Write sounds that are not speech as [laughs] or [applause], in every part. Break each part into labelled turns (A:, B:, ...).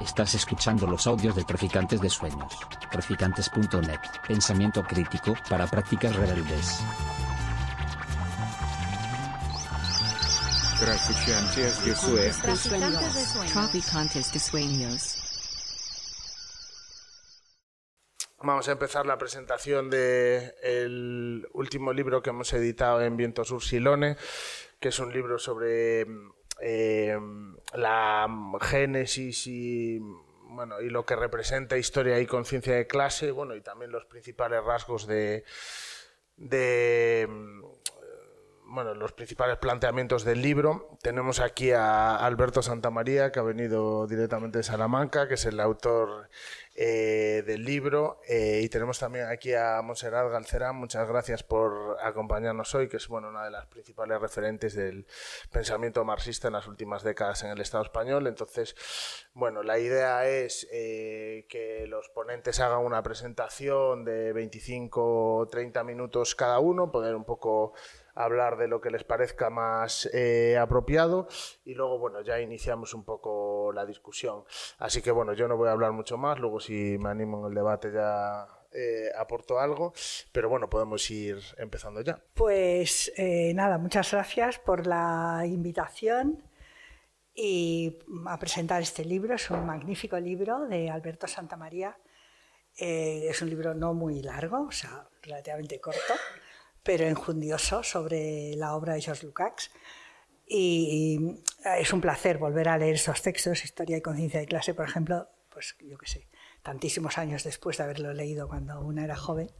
A: Estás escuchando los audios de Traficantes de Sueños. Traficantes.net. Pensamiento crítico para prácticas rebeldes.
B: Traficantes de Sueños.
C: Traficantes de sueños.
D: Traficantes de sueños.
E: Vamos a empezar la presentación del último libro que hemos editado en Viento Sur Silone, que es un libro sobre eh, la génesis y bueno y lo que representa historia y conciencia de clase, bueno y también los principales rasgos de, de bueno, los principales planteamientos del libro. Tenemos aquí a Alberto Santamaría, que ha venido directamente de Salamanca, que es el autor eh, del libro. Eh, y tenemos también aquí a Monserrat Galcerán. Muchas gracias por acompañarnos hoy, que es bueno, una de las principales referentes del pensamiento marxista en las últimas décadas en el Estado español. Entonces, bueno, la idea es eh, que los ponentes hagan una presentación de 25 o 30 minutos cada uno, poder un poco hablar de lo que les parezca más eh, apropiado y luego, bueno, ya iniciamos un poco la discusión. Así que, bueno, yo no voy a hablar mucho más, luego si me animo en el debate ya eh, aporto algo, pero bueno, podemos ir empezando ya.
F: Pues eh, nada, muchas gracias por la invitación y a presentar este libro. Es un magnífico libro de Alberto Santamaría. Eh, es un libro no muy largo, o sea, relativamente corto, pero enjundioso sobre la obra de George Lukács. Y es un placer volver a leer esos textos, Historia y Conciencia de Clase, por ejemplo, pues yo qué sé, tantísimos años después de haberlo leído cuando una era joven.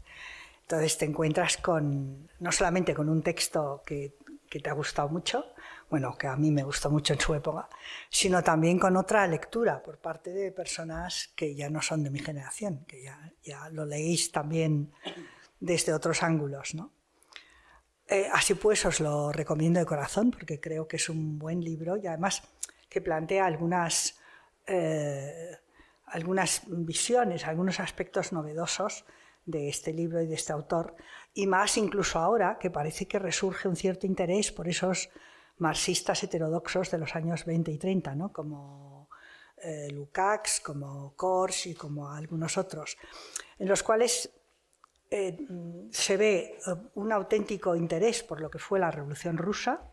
F: Entonces te encuentras con, no solamente con un texto que, que te ha gustado mucho, bueno, que a mí me gustó mucho en su época, sino también con otra lectura por parte de personas que ya no son de mi generación, que ya, ya lo leéis también desde otros ángulos. ¿no? Eh, así pues, os lo recomiendo de corazón porque creo que es un buen libro y además que plantea algunas, eh, algunas visiones, algunos aspectos novedosos de este libro y de este autor, y más incluso ahora que parece que resurge un cierto interés por esos marxistas heterodoxos de los años 20 y 30, ¿no? como eh, Lukács, como Kors y como algunos otros, en los cuales se ve eh, un auténtico interés por lo que fue la Revolución Rusa.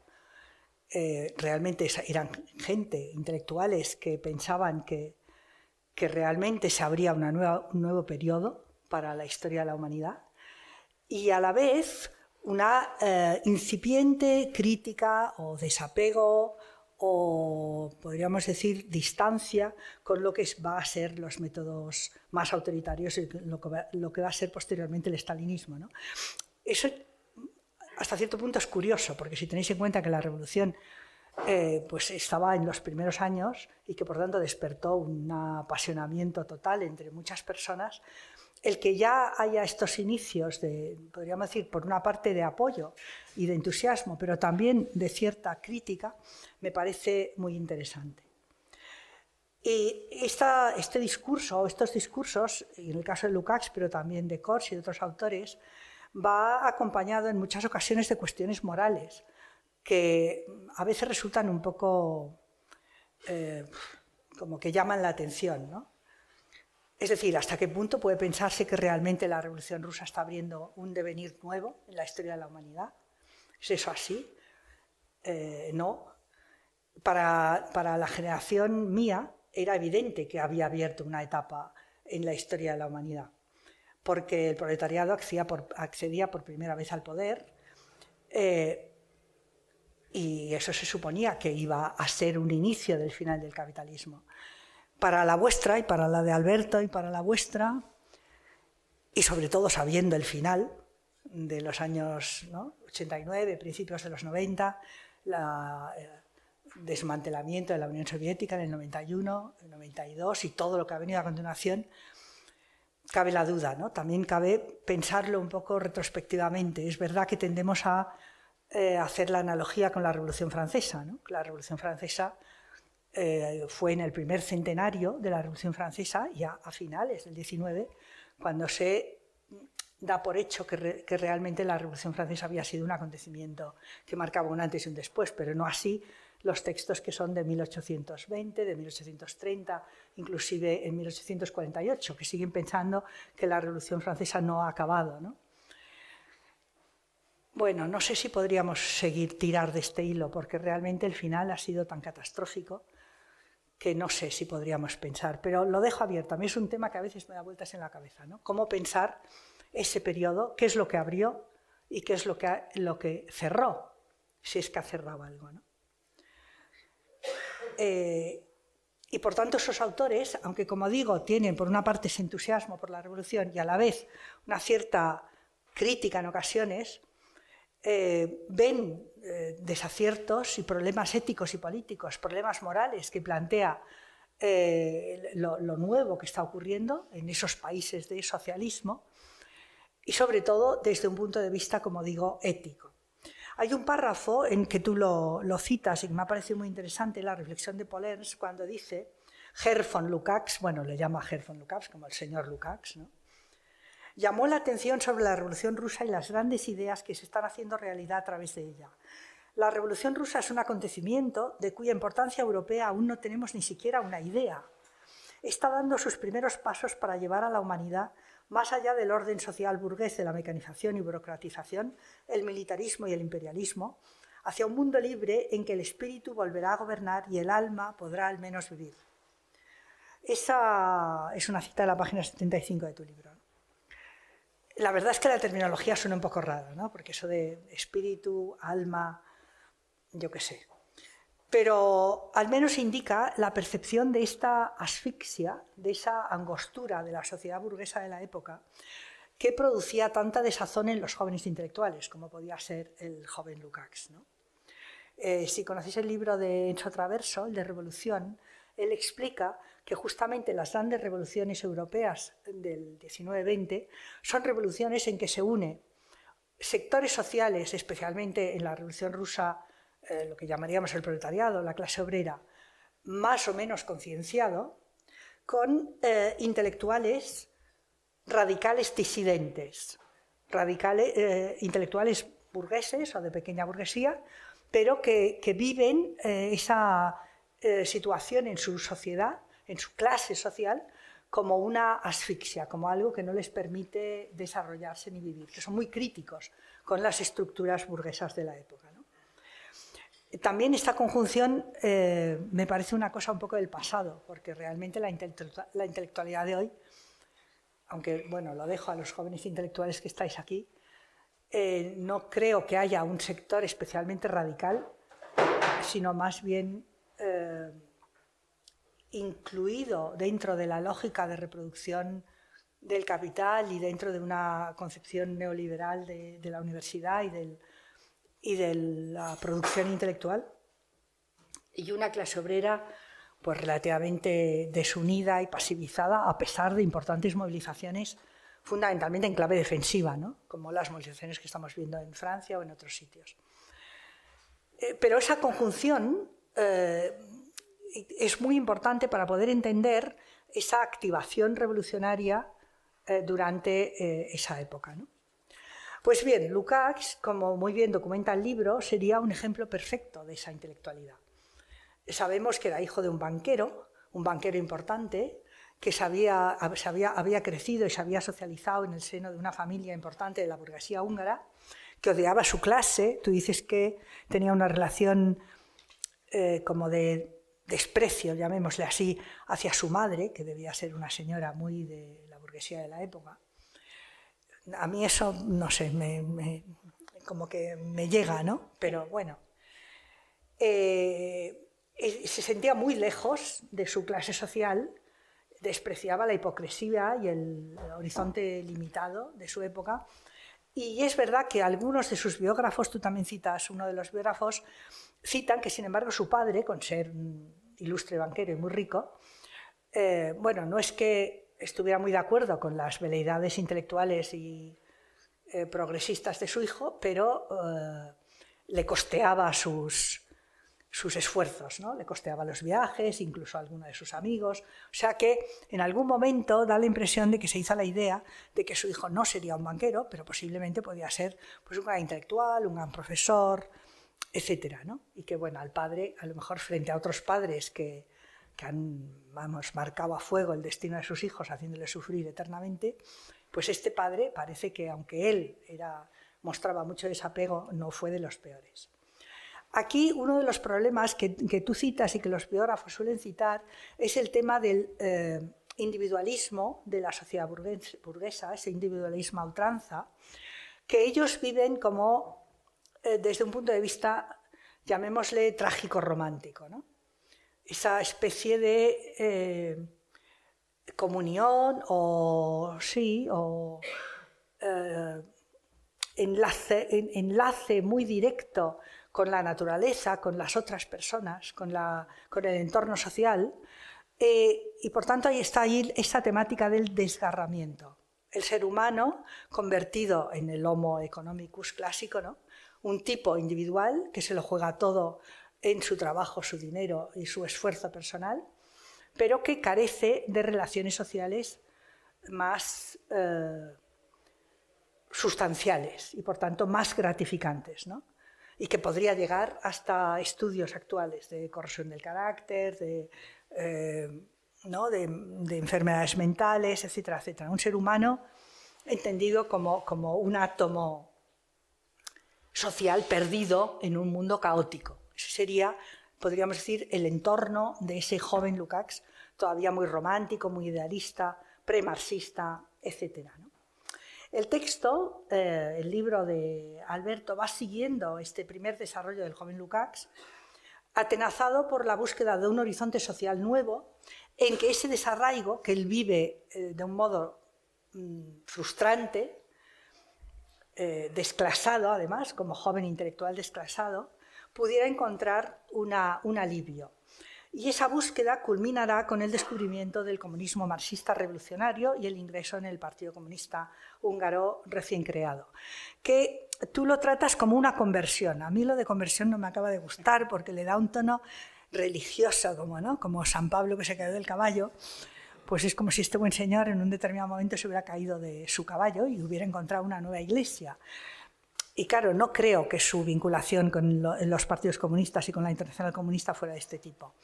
F: Eh, realmente eran gente, intelectuales, que pensaban que, que realmente se abría una nueva, un nuevo periodo para la historia de la humanidad. Y a la vez una eh, incipiente crítica o desapego o podríamos decir distancia con lo que va a ser los métodos más autoritarios y lo que va, a ser posteriormente el estalinismo. Eso hasta cierto punto es curioso, porque si tenéis en cuenta que la revolución eh, pues estaba en los primeros años y que por tanto despertó un apasionamiento total entre muchas personas, el que ya haya estos inicios de, podríamos decir, por una parte de apoyo y de entusiasmo, pero también de cierta crítica, me parece muy interesante. Y este discurso, estos discursos, en el caso de Lukács, pero también de Kors y de otros autores, va acompañado en muchas ocasiones de cuestiones morales, que a veces resultan un poco eh, como que llaman la atención, ¿no? Es decir, hasta qué punto puede pensarse que realmente la Revolución Rusa está abriendo un devenir nuevo en la historia de la humanidad. ¿Es eso así? Eh, no. Para, para, la generación mía era evidente que había abierto una etapa en la historia de la humanidad, porque el proletariado accedía por, accedía por primera vez al poder eh, y eso se suponía que iba a ser un inicio del final del capitalismo para la vuestra y para la de Alberto y para la vuestra, y sobre todo sabiendo el final de los años ¿no? 89, principios de los 90, el eh, desmantelamiento de la Unión Soviética en el 91, el 92 y todo lo que ha venido a continuación, cabe la duda. También cabe pensarlo un poco retrospectivamente. Es verdad que tendemos a eh, hacer la analogía con la Revolución Francesa. La Revolución Francesa eh, fue en el primer centenario de la Revolución Francesa, ya a finales del 19, cuando se da por hecho que, que, realmente la Revolución Francesa había sido un acontecimiento que marcaba un antes y un después, pero no así los textos que son de 1820, de 1830, inclusive en 1848, que siguen pensando que la Revolución Francesa no ha acabado. ¿no? Bueno, no sé si podríamos seguir tirar de este hilo, porque realmente el final ha sido tan catastrófico que no sé si podríamos pensar, pero lo dejo abierto. A mí es un tema que a veces me da vueltas en la cabeza, ¿no? Cómo pensar ese periodo, qué es lo que abrió y qué es lo que, lo que cerró, si es que ha cerrado algo, ¿no? Eh, y por tanto esos autores, aunque como digo, tienen por una parte ese entusiasmo por la revolución y a la vez una cierta crítica en ocasiones, eh, ven eh, desaciertos y problemas éticos y políticos, problemas morales que plantea lo, lo, nuevo que está ocurriendo en esos países de socialismo y sobre todo desde un punto de vista, como digo, ético. Hay un párrafo en que tú lo, citas y que me ha parecido muy interesante, la reflexión de Polens, cuando dice, Herr von Lukács, bueno, le llama Herr von Lukács como el señor Lukács, ¿no? Llamó la atención sobre la Revolución Rusa y las grandes ideas que se están haciendo realidad a través de ella. La Revolución Rusa es un acontecimiento de cuya importancia europea aún no tenemos ni siquiera una idea. Está dando sus primeros pasos para llevar a la humanidad más allá del orden social burgués de la mecanización y burocratización, el militarismo y el imperialismo, hacia un mundo libre en que el espíritu volverá a gobernar y el alma podrá al menos vivir. Esa es una cita de la página 75 de tu libro. La verdad es que la terminología suena un poco rara, ¿no? porque eso de espíritu, alma, yo qué sé, pero al menos indica la percepción de esta asfixia, de esa angostura de la sociedad burguesa de la época, que producía tanta desazón en los jóvenes intelectuales, como podía ser el joven Lukács. Eh, si conocéis el libro de Enzo Traverso, el de Revolución, él explica que justamente las grandes revoluciones europeas del 19-20 son revoluciones en que se unen sectores sociales, especialmente en la Revolución Rusa eh, lo que llamaríamos el proletariado, la clase obrera, más o menos concienciado, con eh, intelectuales radicales disidentes, radicales, eh, intelectuales burgueses o de pequeña burguesía, pero que, que viven esa situación en su sociedad, en su clase social, como una asfixia, como algo que no les permite desarrollarse ni vivir, que son muy críticos con las estructuras burguesas de la época. También esta conjunción eh, me parece una cosa un poco del pasado, porque realmente la, intelectualidad de hoy, aunque bueno, lo dejo a los jóvenes intelectuales que estáis aquí, eh, no creo que haya un sector especialmente radical, sino más bien incluido dentro de la lógica de reproducción del capital y dentro de una concepción neoliberal de la universidad y del, y de la producción intelectual, y una clase obrera pues relativamente desunida y pasivizada a pesar de importantes movilizaciones fundamentalmente en clave defensiva, ¿no? como las movilizaciones que estamos viendo en Francia o en otros sitios. Eh, pero esa conjunción eh, es muy importante para poder entender esa activación revolucionaria eh, durante esa época. ¿no? Pues bien, Lukács, como muy bien documenta el libro, sería un ejemplo perfecto de esa intelectualidad. Sabemos que era hijo de un banquero, un banquero importante, que había, había crecido y se había socializado en el seno de una familia importante de la burguesía húngara, que odiaba su clase. Tú dices que tenía una relación eh, como de desprecio, llamémosle así, hacia su madre, que debía ser una señora muy de la burguesía de la época a mí eso, no sé, me, como que me llega, ¿no? Pero bueno. Eh, se sentía muy lejos de su clase social, despreciaba la hipocresía y el horizonte limitado de su época. Y es verdad que algunos de sus biógrafos, tú también citas uno de los biógrafos, citan que sin embargo su padre, con ser ilustre banquero y muy rico, eh, bueno, no es que estuviera muy de acuerdo con las veleidades intelectuales y eh, progresistas de su hijo, pero eh, le costeaba sus, sus esfuerzos, ¿no? le costeaba los viajes, incluso a alguno de sus amigos. O sea que en algún momento da la impresión de que se hizo la idea de que su hijo no sería un banquero, pero posiblemente podía ser pues, un gran intelectual, un gran profesor, etcétera, ¿no? Y que, bueno, al padre, a lo mejor frente a otros padres que, que han, vamos, marcado a fuego el destino de sus hijos, haciéndoles sufrir eternamente, pues este padre parece que, aunque él era, mostraba mucho desapego, no fue de los peores. Aquí uno de los problemas que, tú citas y que los biógrafos suelen citar es el tema del eh, individualismo de la sociedad burguesa, ese individualismo a ultranza, que ellos viven como eh, desde un punto de vista, llamémosle trágico romántico, esa especie de eh, comunión o sí, o enlace, enlace muy directo con la naturaleza, con las otras personas, con, el entorno social. Eh, y por tanto ahí está ahí esa temática del desgarramiento. El ser humano convertido en el Homo economicus clásico, ¿no? Un tipo individual que se lo juega todo en su trabajo, su dinero y su esfuerzo personal, pero que carece de relaciones sociales más eh, sustanciales y por tanto más gratificantes. ¿no? y que podría llegar hasta estudios actuales de corrosión del carácter, de, eh, enfermedades mentales, etcétera, etcétera. Un ser humano entendido como un átomo social perdido en un mundo caótico. Ese sería, podríamos decir, el entorno de ese joven Lukács, todavía muy romántico, muy idealista, premarxista, etcétera. ¿no? El texto, eh, el libro de Alberto, va siguiendo este primer desarrollo del joven Lukács, atenazado por la búsqueda de un horizonte social nuevo, en que ese desarraigo que él vive eh, de un modo mm, frustrante, eh, desclasado además, como joven intelectual desclasado, pudiera encontrar un alivio. Y esa búsqueda culminará con el descubrimiento del comunismo marxista revolucionario y el ingreso en el Partido Comunista Húngaro recién creado. Que tú lo tratas como una conversión. A mí lo de conversión no me acaba de gustar porque le da un tono religioso, como, ¿no? como San Pablo que se cayó del caballo. Pues es como si este buen señor en un determinado momento se hubiera caído de su caballo y hubiera encontrado una nueva iglesia. Y claro, no creo que su vinculación con los partidos comunistas y con la Internacional Comunista fuera de este tipo.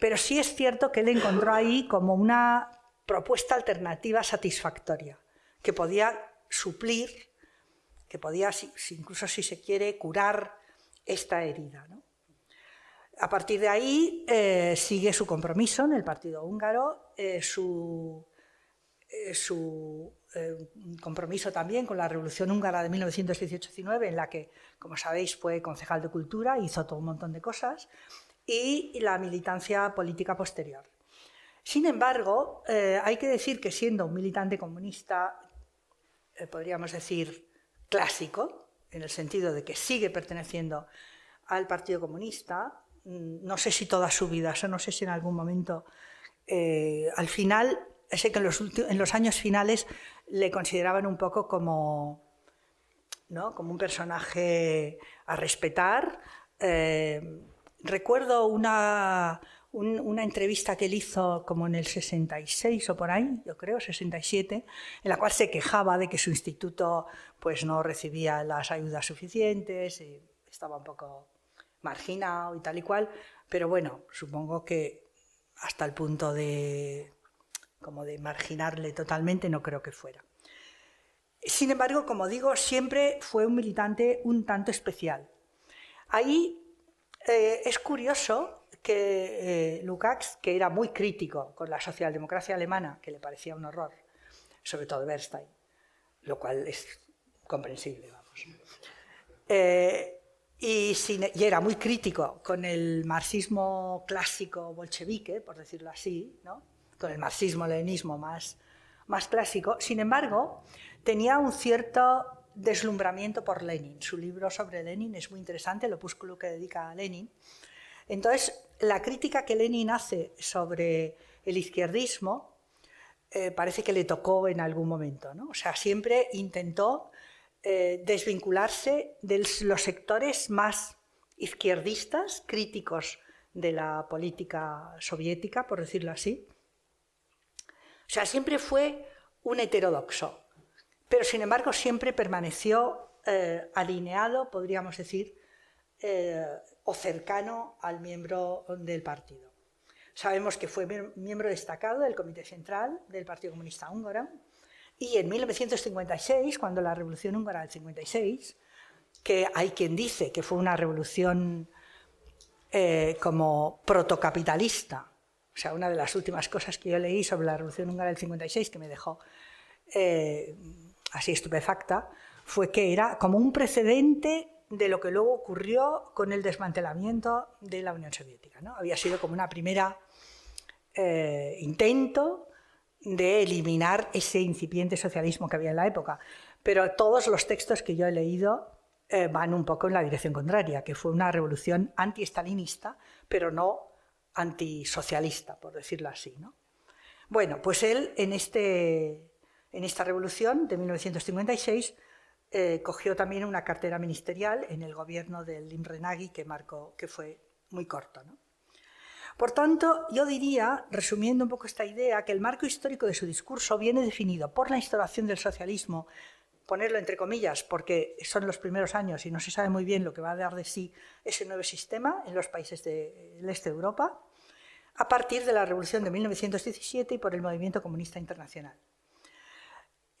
F: Pero sí es cierto que él encontró ahí como una propuesta alternativa satisfactoria, que podía suplir, que podía, incluso si se quiere, curar esta herida. A partir de ahí eh, sigue su compromiso en el Partido Húngaro, eh, su, eh, compromiso también con la Revolución Húngara de 1918-19, en la que, como sabéis, fue concejal de Cultura, hizo todo un montón de cosas, y la militancia política posterior. Sin embargo, hay que decir que siendo un militante comunista, podríamos decir, clásico, en el sentido de que sigue perteneciendo al Partido Comunista, no sé si toda su vida, eso no sé si en algún momento, eh, al final, sé que en los años finales le consideraban un poco como, ¿no? como un personaje a respetar. Eh, recuerdo una, una entrevista que él hizo como en el 66 o por ahí, yo creo, 67, en la cual se quejaba de que su instituto pues, no recibía las ayudas suficientes, y estaba un poco marginado y tal y cual, pero bueno, supongo que hasta el punto de como de marginarle totalmente, no creo que fuera. Sin embargo, como digo, siempre fue un militante un tanto especial. Ahí eh, es curioso que eh, Lukács, que era muy crítico con la socialdemocracia alemana, que le parecía un horror, sobre todo Bernstein, lo cual es comprensible, vamos. Eh, y, y, era muy crítico con el marxismo clásico bolchevique, por decirlo así, ¿no? con el marxismo-leninismo más, más clásico. Sin embargo, tenía un cierto deslumbramiento por Lenin. Su libro sobre Lenin es muy interesante, el opúsculo que dedica a Lenin. Entonces, la crítica que Lenin hace sobre el izquierdismo eh, parece que le tocó en algún momento. ¿no? O sea, siempre intentó eh, desvincularse de los sectores más izquierdistas, críticos de la política soviética, por decirlo así, o sea, siempre fue un heterodoxo, pero sin embargo siempre permaneció eh, alineado, podríamos decir, eh, o cercano al miembro del partido. Sabemos que fue miembro destacado del Comité Central del Partido Comunista Húngaro y en 1956, cuando la Revolución Húngara del 56, que hay quien dice que fue una revolución eh, como protocapitalista, o sea, una de las últimas cosas que yo leí sobre la Revolución Húngara del 56 que me dejó eh, así estupefacta, fue que era como un precedente de lo que luego ocurrió con el desmantelamiento de la Unión Soviética. ¿no? Había sido como una primera eh, intento de eliminar ese incipiente socialismo que había en la época. Pero todos los textos que yo he leído eh, van un poco en la dirección contraria, que fue una revolución anti-estalinista, pero no antisocialista, por decirlo así. ¿no? Bueno, pues él en, este, en esta revolución de 1956 eh, cogió también una cartera ministerial en el gobierno del Imre Nagy, que, marcó, que fue muy corto. ¿no? Por tanto, yo diría, resumiendo un poco esta idea, que el marco histórico de su discurso viene definido por la instauración del socialismo, ponerlo entre comillas, porque son los primeros años y no se sabe muy bien lo que va a dar de sí ese nuevo sistema en los países del este de Europa, a partir de la Revolución de 1917 y por el movimiento comunista internacional.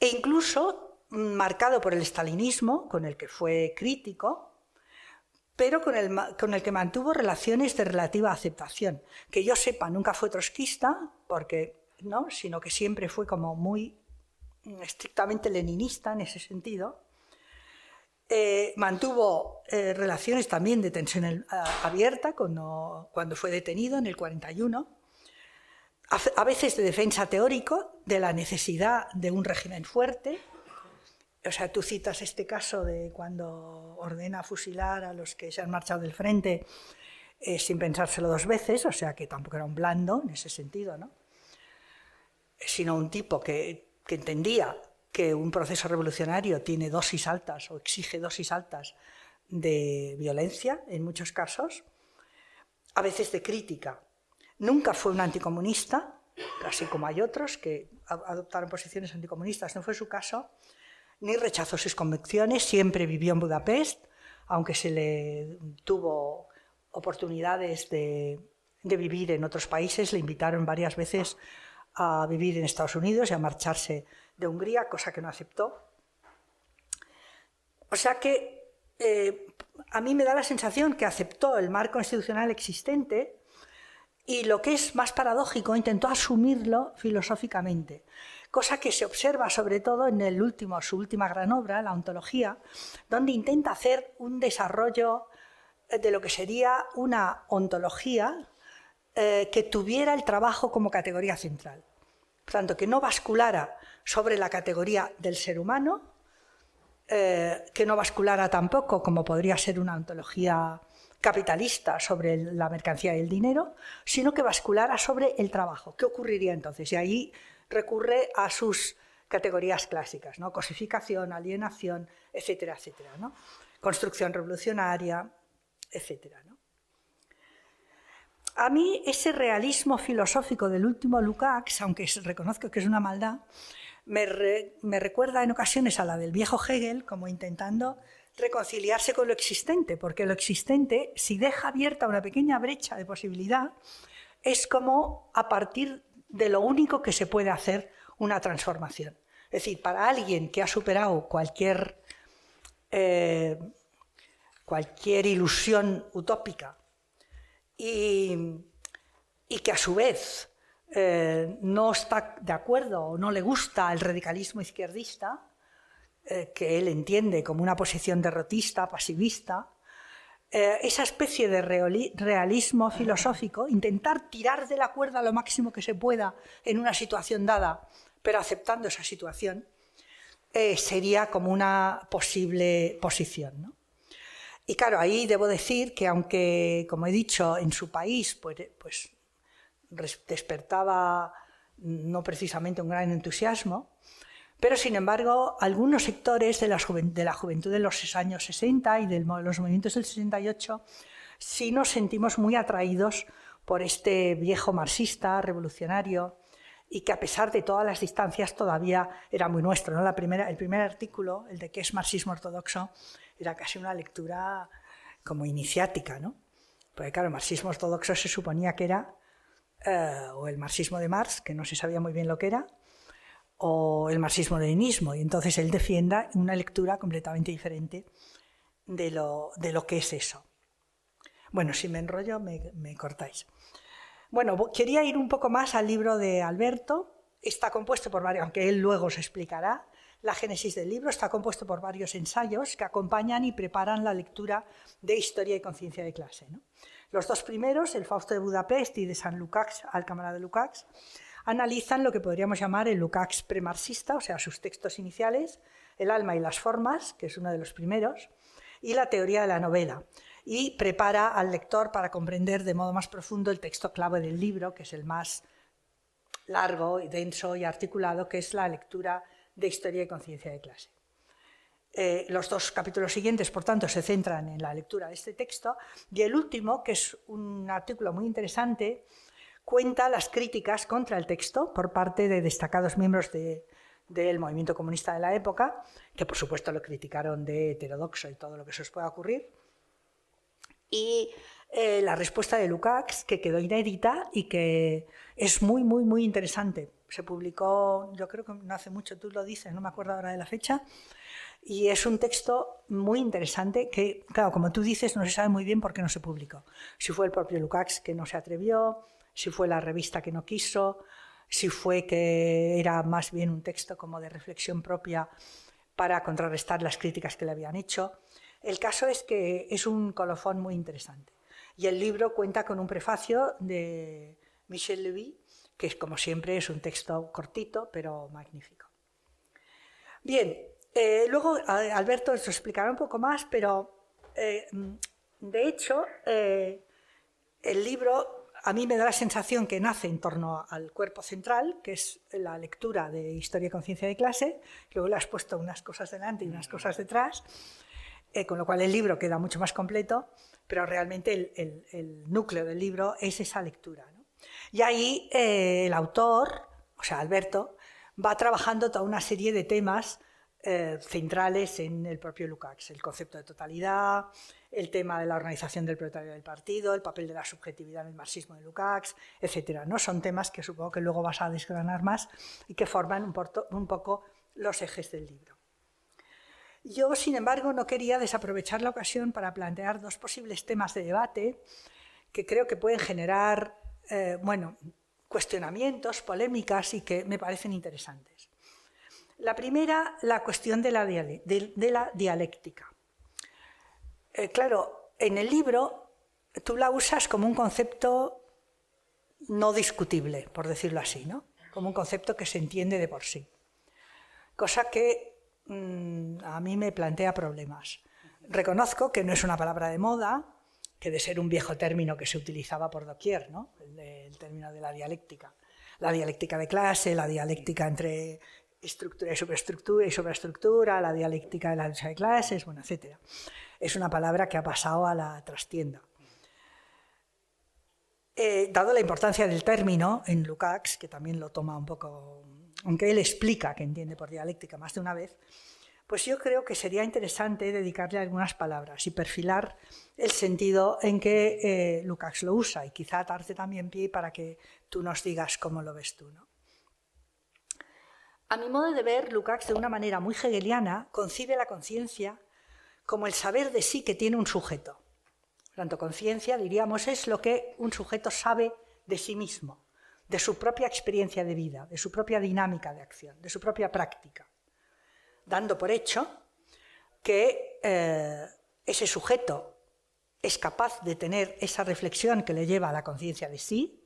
F: E incluso marcado por el estalinismo, con el que fue crítico, pero con el, con el, que mantuvo relaciones de relativa aceptación. Que yo sepa, nunca fue trotskista, porque, ¿no? sino que siempre fue como muy mm, estrictamente leninista en ese sentido. Eh, mantuvo eh, relaciones también de tensión abierta cuando, cuando, fue detenido en el 41, a, a veces de defensa teórico de la necesidad de un régimen fuerte, o sea, tú citas este caso de cuando ordena fusilar a los que se han marchado del frente eh, sin pensárselo dos veces, o sea que tampoco era un blando en ese sentido, ¿no? sino un tipo que, que entendía que un proceso revolucionario tiene dosis altas o exige dosis altas de violencia en muchos casos, a veces de crítica. Nunca fue un anticomunista, así como hay otros que adoptaron posiciones anticomunistas, no fue su caso, ni rechazó sus convicciones, siempre vivió en Budapest, aunque se le tuvo oportunidades de, vivir en otros países, le invitaron varias veces a vivir en Estados Unidos y a marcharse de Hungría, cosa que no aceptó. O sea que eh, a mí me da la sensación que aceptó el marco institucional existente y lo que es más paradójico, intentó asumirlo filosóficamente cosa que se observa sobre todo en el último, su última gran obra, la ontología, donde intenta hacer un desarrollo de lo que sería una ontología eh, que tuviera el trabajo como categoría central. Por tanto, que no basculara sobre la categoría del ser humano, eh, que no basculara tampoco, como podría ser una ontología capitalista sobre la mercancía y el dinero, sino que basculara sobre el trabajo. ¿Qué ocurriría entonces? Y ahí recurre a sus categorías clásicas, ¿no? cosificación, alienación, etcétera, etcétera, ¿no? construcción revolucionaria, etcétera. A mí ese realismo filosófico del último Lukács, aunque reconozco que es una maldad, me, me recuerda en ocasiones a la del viejo Hegel, como intentando reconciliarse con lo existente, porque lo existente, si deja abierta una pequeña brecha de posibilidad, es como a partir de lo único que se puede hacer una transformación. Es decir, para alguien que ha superado cualquier, eh, cualquier ilusión utópica y, que a su vez eh, no está de acuerdo o no le gusta el radicalismo izquierdista, eh, que él entiende como una posición derrotista, pasivista, eh, esa especie de realismo filosófico, intentar tirar de la cuerda lo máximo que se pueda en una situación dada, pero aceptando esa situación, eh, sería como una posible posición. Y claro, ahí debo decir que aunque, como he dicho, en su país pues, pues despertaba no precisamente un gran entusiasmo, pero, sin embargo, algunos sectores de la, juventud de los años 60 y de los movimientos del 68 sí nos sentimos muy atraídos por este viejo marxista revolucionario y que a pesar de todas las distancias todavía era muy nuestro. ¿no? La primera, el primer artículo, el de qué es marxismo ortodoxo, era casi una lectura como iniciática, ¿no? Porque claro, marxismo ortodoxo se suponía que era eh, o el marxismo de Marx, que no se sabía muy bien lo que era, o el marxismo-leninismo, y entonces él defienda una lectura completamente diferente de lo, de lo que es eso. Bueno, si me enrollo, me, cortáis. Bueno, quería ir un poco más al libro de Alberto. Está compuesto por varios, aunque él luego se explicará, la génesis del libro está compuesto por varios ensayos que acompañan y preparan la lectura de historia y conciencia de clase. Los dos primeros, el Fausto de Budapest y de San Lukács, Alcámara de Lukács, analizan lo que podríamos llamar el Lukács premarxista, o sea, sus textos iniciales, el alma y las formas, que es uno de los primeros, y la teoría de la novela, y prepara al lector para comprender de modo más profundo el texto clave del libro, que es el más largo y denso y articulado, que es la lectura de Historia y Conciencia de Clase. Eh, los dos capítulos siguientes, por tanto, se centran en la lectura de este texto y el último, que es un artículo muy interesante, cuenta las críticas contra el texto por parte de destacados miembros del movimiento comunista de la época, que por supuesto lo criticaron de heterodoxo y todo lo que se os pueda ocurrir, y eh, la respuesta de Lukács, que quedó inédita y que es muy, muy, muy interesante se publicó, yo creo que no hace mucho, tú lo dices, no me acuerdo ahora de la fecha, y es un texto muy interesante que, claro, como tú dices, no se sabe muy bien por qué no se publicó. Si fue el propio Lukács que no se atrevió, si fue la revista que no quiso, si fue que era más bien un texto como de reflexión propia para contrarrestar las críticas que le habían hecho. El caso es que es un colofón muy interesante. Y el libro cuenta con un prefacio de Michel Levy, que como siempre es un texto cortito pero magnífico. Bien, eh, luego Alberto os explicará un poco más, pero eh, de hecho eh, el libro a mí me da la sensación que nace en torno al cuerpo central, que es la lectura de Historia y Conciencia de Clase, luego le has puesto unas cosas delante y unas cosas detrás, con lo cual el libro queda mucho más completo, pero realmente el núcleo del libro es esa lectura. Y ahí eh, el autor, o sea, Alberto, va trabajando toda una serie de temas eh, centrales en el propio Lukács, el concepto de totalidad, el tema de la organización del proletariado del partido, el papel de la subjetividad en el marxismo de Lukács, etc. ¿no? Son temas que supongo que luego vas a desgranar más y que forman un, un poco los ejes del libro. Yo, sin embargo, no quería desaprovechar la ocasión para plantear dos posibles temas de debate que creo que pueden generar eh, bueno, cuestionamientos, polémicas y que me parecen interesantes. La primera, la cuestión de la, dialéctica. Eh, claro, en el libro tú la usas como un concepto no discutible, por decirlo así, ¿no? como un concepto que se entiende de por sí. Cosa que mm, a mí me plantea problemas. Reconozco que no es una palabra de moda, que de ser un viejo término que se utilizaba por doquier, ¿no? el, término de la dialéctica. La dialéctica de clase, la dialéctica entre estructura y superestructura, la dialéctica de la lucha de clases, bueno, etc. Es una palabra que ha pasado a la trastienda. Eh, dado la importancia del término en Lukács, que también lo toma un poco, aunque él explica que entiende por dialéctica más de una vez, pues yo creo que sería interesante dedicarle algunas palabras y perfilar el sentido en que eh, Lukács lo usa y quizá darte también pie para que tú nos digas cómo lo ves tú. ¿no? A mi modo de ver, Lukács de una manera muy hegeliana concibe la conciencia como el saber de sí que tiene un sujeto. Por tanto, conciencia, diríamos, es lo que un sujeto sabe de sí mismo, de su propia experiencia de vida, de su propia dinámica de acción, de su propia práctica dando por hecho que eh, ese sujeto es capaz de tener esa reflexión que le lleva a la conciencia de sí,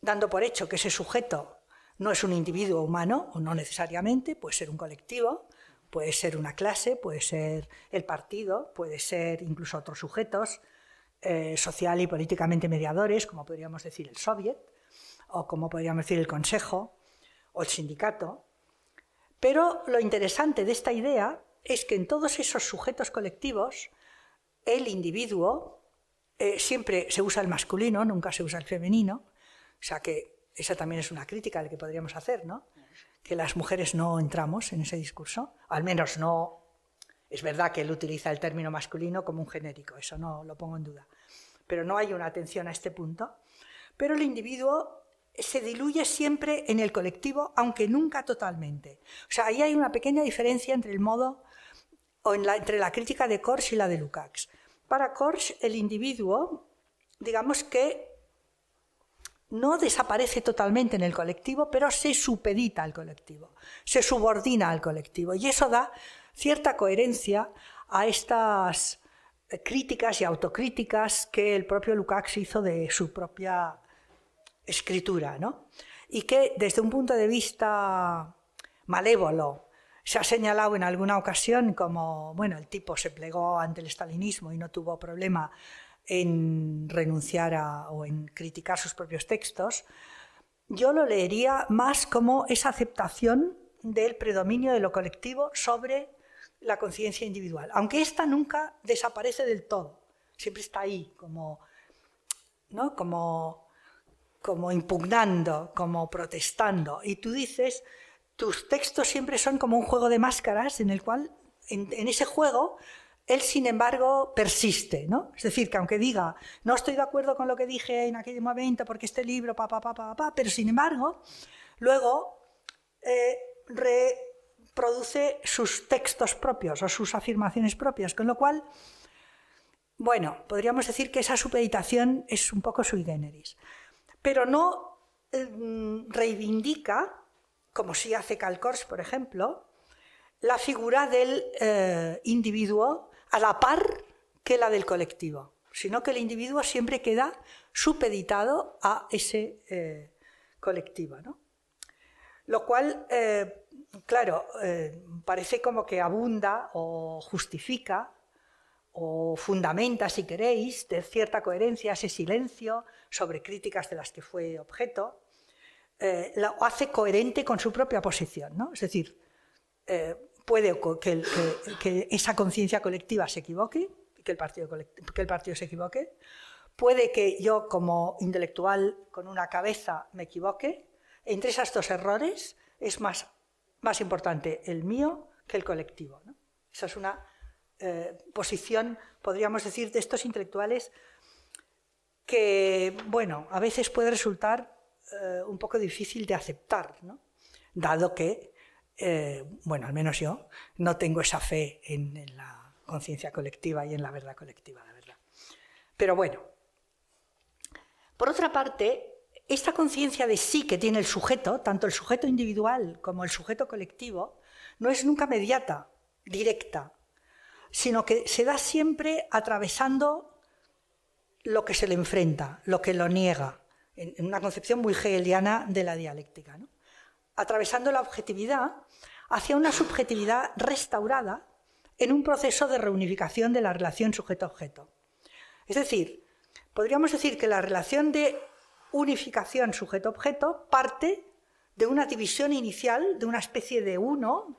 F: dando por hecho que ese sujeto no es un individuo humano, o no necesariamente, puede ser un colectivo, puede ser una clase, puede ser el partido, puede ser incluso otros sujetos eh, social y políticamente mediadores, como podríamos decir el soviet, o como podríamos decir el consejo, o el sindicato, pero lo interesante de esta idea es que en todos esos sujetos colectivos, el individuo eh, siempre se usa el masculino, nunca se usa el femenino, o sea que esa también es una crítica que podríamos hacer, ¿no? Que las mujeres no entramos en ese discurso, al menos no Es verdad que él utiliza el término masculino como un genérico, eso no lo pongo en duda. Pero no hay una atención a este punto. Pero el individuo se diluye siempre en el colectivo, aunque nunca totalmente. O sea, ahí hay una pequeña diferencia entre el modo o entre la crítica de Kors y la de Lukács. Para Kors, el individuo, digamos que no desaparece totalmente en el colectivo, pero se supedita al colectivo, se subordina al colectivo. Y eso da cierta coherencia a estas críticas y autocríticas que el propio Lukács hizo de su propia escritura, ¿no? Y que desde un punto de vista malévolo se ha señalado en alguna ocasión como, bueno, el tipo se plegó ante el stalinismo y no tuvo problema en renunciar a, o en criticar sus propios textos, yo lo leería más como esa aceptación del predominio de lo colectivo sobre la conciencia individual, aunque esta nunca desaparece del todo, siempre está ahí como, ¿no? como como impugnando, como protestando. Y tú dices, tus textos siempre son como un juego de máscaras en el cual, en, ese juego, él, sin embargo, persiste, ¿no? Es decir, que aunque diga, no estoy de acuerdo con lo que dije en aquel momento porque este libro, pa, pa, pa, pa, pa pero sin embargo, luego eh, reproduce sus textos propios o sus afirmaciones propias, con lo cual, bueno, podríamos decir que esa supeditación es un poco sui generis pero no em, reivindica, como sí hace Calcors, por ejemplo, la figura del eh, individuo a la par que la del colectivo, sino que el individuo siempre queda supeditado a ese eh, colectivo. Lo cual, eh, claro, parece como que abunda o justifica o fundamenta, si queréis, de cierta coherencia ese silencio sobre críticas de las que fue objeto, eh, lo hace coherente con su propia posición. ¿no? Es decir, eh, puede que, esa conciencia colectiva se equivoque, que el, partido que el partido se equivoque, puede que yo como intelectual con una cabeza me equivoque, entre esos dos errores es más, más importante el mío que el colectivo. Esa es una eh, posición, podríamos decir, de estos intelectuales que, bueno, a veces puede resultar eh, un poco difícil de aceptar, dado que, eh, bueno, al menos yo no tengo esa fe en, la conciencia colectiva y en la verdad colectiva, la verdad. Pero bueno, por otra parte, esta conciencia de sí que tiene el sujeto, tanto el sujeto individual como el sujeto colectivo, no es nunca mediata, directa, sino que se da siempre atravesando lo que se le enfrenta, lo que lo niega, en una concepción muy hegeliana de la dialéctica. Atravesando la objetividad hacia una subjetividad restaurada en un proceso de reunificación de la relación sujeto-objeto. Es decir, podríamos decir que la relación de unificación sujeto-objeto parte de una división inicial, de una especie de uno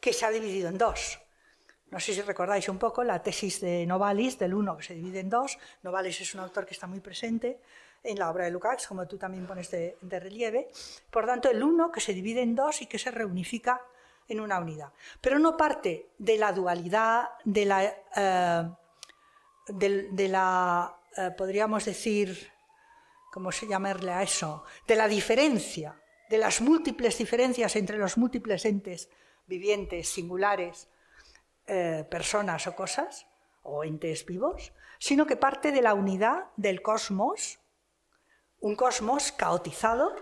F: que se ha dividido en dos. No sé si recordáis un poco la tesis de Novalis, del uno que se divide en dos. Novalis es un autor que está muy presente en la obra de Lukács, como tú también pones de, relieve. Por tanto, el uno que se divide en dos y que se reunifica en una unidad. Pero no parte de la dualidad, de la, eh, de, la eh, podríamos decir, ¿cómo se llamarle a eso? De la diferencia, de las múltiples diferencias entre los múltiples entes vivientes, singulares, eh, personas o cosas o entes vivos, sino que parte de la unidad del cosmos, un cosmos caotizado,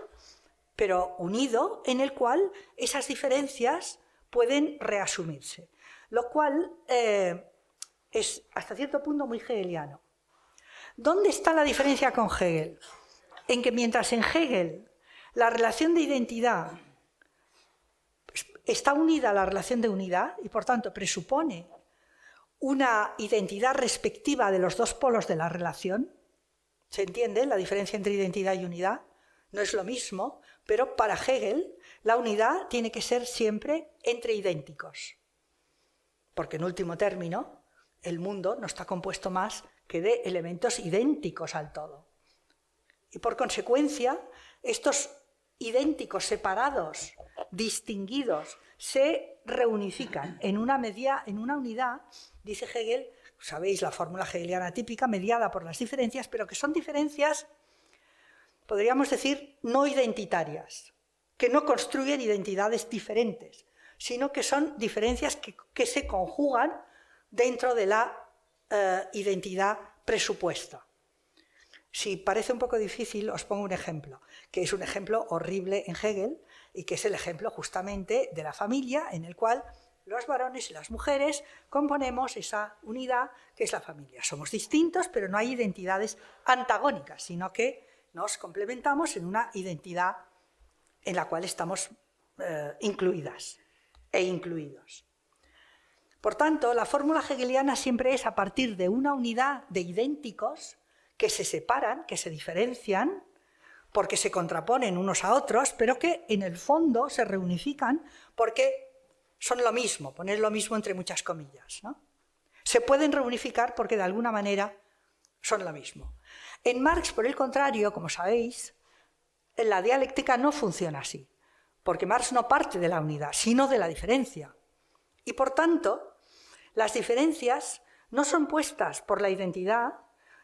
F: pero unido, en el cual esas diferencias pueden reasumirse, lo cual eh, es hasta cierto punto muy hegeliano. ¿Dónde está la diferencia con Hegel? En que mientras en Hegel la relación de identidad está unida a la relación de unidad y por tanto presupone una identidad respectiva de los dos polos de la relación. ¿Se entiende la diferencia entre identidad y unidad? No es lo mismo, pero para Hegel la unidad tiene que ser siempre entre idénticos. Porque en último término, el mundo no está compuesto más que de elementos idénticos al todo. Y por consecuencia, estos idénticos, separados, distinguidos, se reunifican en una, media, en una unidad, dice Hegel, sabéis la fórmula hegeliana típica, mediada por las diferencias, pero que son diferencias, podríamos decir, no identitarias, que no construyen identidades diferentes, sino que son diferencias que, se conjugan dentro de la eh, identidad presupuesta. Si parece un poco difícil, os pongo un ejemplo, que es un ejemplo horrible en Hegel y que es el ejemplo justamente de la familia en el cual los varones y las mujeres componemos esa unidad que es la familia. Somos distintos, pero no hay identidades antagónicas, sino que nos complementamos en una identidad en la cual estamos eh, incluidas e incluidos. Por tanto, la fórmula hegeliana siempre es a partir de una unidad de idénticos que se separan, que se diferencian, porque se contraponen unos a otros, pero que en el fondo se reunifican porque son lo mismo, poner lo mismo entre muchas comillas. ¿no? Se pueden reunificar porque de alguna manera son lo mismo. En Marx, por el contrario, como sabéis, la dialéctica no funciona así, porque Marx no parte de la unidad, sino de la diferencia. Y por tanto, las diferencias no son puestas por la identidad,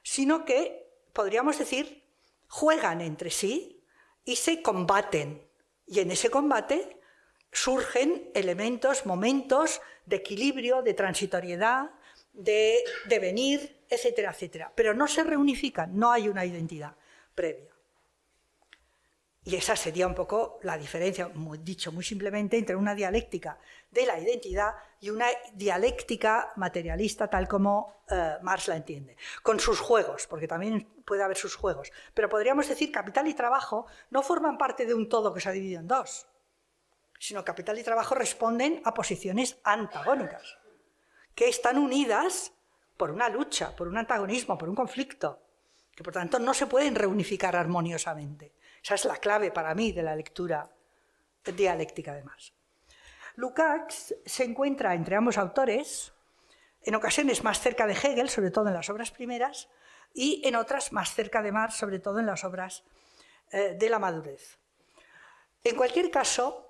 F: sino que, podríamos decir, juegan entre sí y se combaten. Y en ese combate surgen elementos, momentos de equilibrio, de transitoriedad, de devenir, etcétera, etcétera. Pero no se reunifican, no hay una identidad previa. Y esa sería un poco la diferencia, dicho muy simplemente, entre una dialéctica de la identidad y una dialéctica materialista tal como eh, Marx la entiende, con sus juegos, porque también puede haber sus juegos. Pero podríamos decir capital y trabajo no forman parte de un todo que se ha dividido en dos sino capital y trabajo responden a posiciones antagónicas, que están unidas por una lucha, por un antagonismo, por un conflicto, que por tanto no se pueden reunificar armoniosamente. Esa es la clave para mí de la lectura dialéctica además. Lukács se encuentra entre ambos autores, en ocasiones más cerca de Hegel, sobre todo en las obras primeras, y en otras más cerca de Marx, sobre todo en las obras eh, de la madurez. En cualquier caso,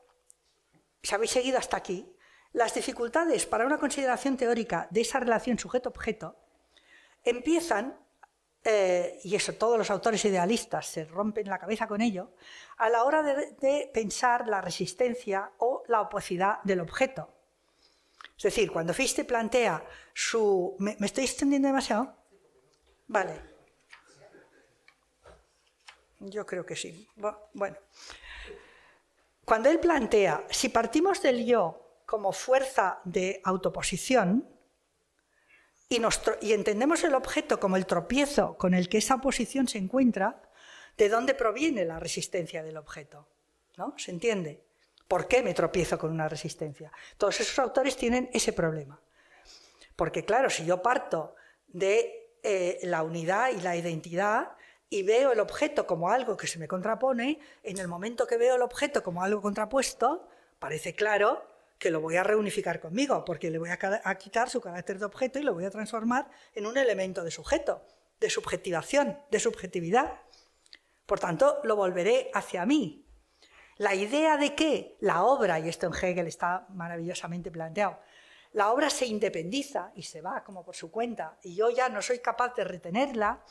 F: si habéis seguido hasta aquí, las dificultades para una consideración teórica de esa relación sujeto-objeto empiezan, eh, y eso todos los autores idealistas se rompen la cabeza con ello, a la hora de, pensar la resistencia o la oposidad del objeto. Es decir, cuando Fichte plantea su... ¿Me, ¿me estoy extendiendo demasiado? Vale. Yo creo que sí. Bueno, cuando él plantea, si partimos del yo como fuerza de autoposición y, y, entendemos el objeto como el tropiezo con el que esa oposición se encuentra, ¿de dónde proviene la resistencia del objeto? ¿No? ¿Se entiende? ¿Por qué me tropiezo con una resistencia? Todos esos autores tienen ese problema. Porque claro, si yo parto de eh, la unidad y la identidad, y veo el objeto como algo que se me contrapone, en el momento que veo el objeto como algo contrapuesto, parece claro que lo voy a reunificar conmigo, porque le voy a, quitar su carácter de objeto y lo voy a transformar en un elemento de sujeto, de subjetivación, de subjetividad. Por tanto, lo volveré hacia mí. La idea de que la obra, y esto en Hegel está maravillosamente planteado, la obra se independiza y se va como por su cuenta, y yo ya no soy capaz de retenerla,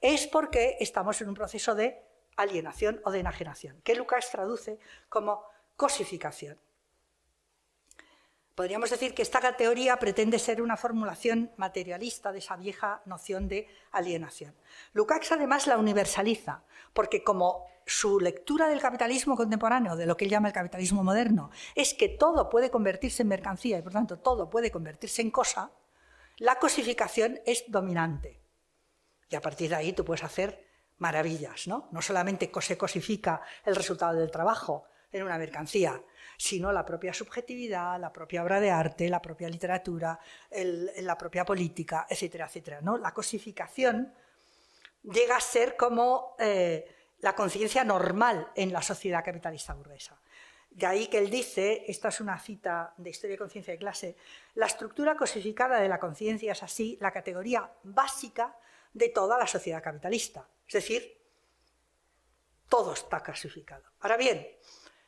F: es porque estamos en un proceso de alienación o de enajenación, que Lucas traduce como cosificación. Podríamos decir que esta teoría pretende ser una formulación materialista de esa vieja noción de alienación. Lukács además la universaliza, porque como su lectura del capitalismo contemporáneo, de lo que él llama el capitalismo moderno, es que todo puede convertirse en mercancía y por tanto todo puede convertirse en cosa, la cosificación es dominante. Y a partir de ahí tú puedes hacer maravillas, ¿no? No solamente se cosifica el resultado del trabajo en una mercancía, sino la propia subjetividad, la propia obra de arte, la propia literatura, la propia política, etcétera, etcétera. ¿no? La cosificación llega a ser como eh, la conciencia normal en la sociedad capitalista burguesa. De ahí que él dice, esta es una cita de Historia y Conciencia de Clase, la estructura cosificada de la conciencia es así la categoría básica de toda la sociedad capitalista. Es decir, todo está clasificado. Ahora bien,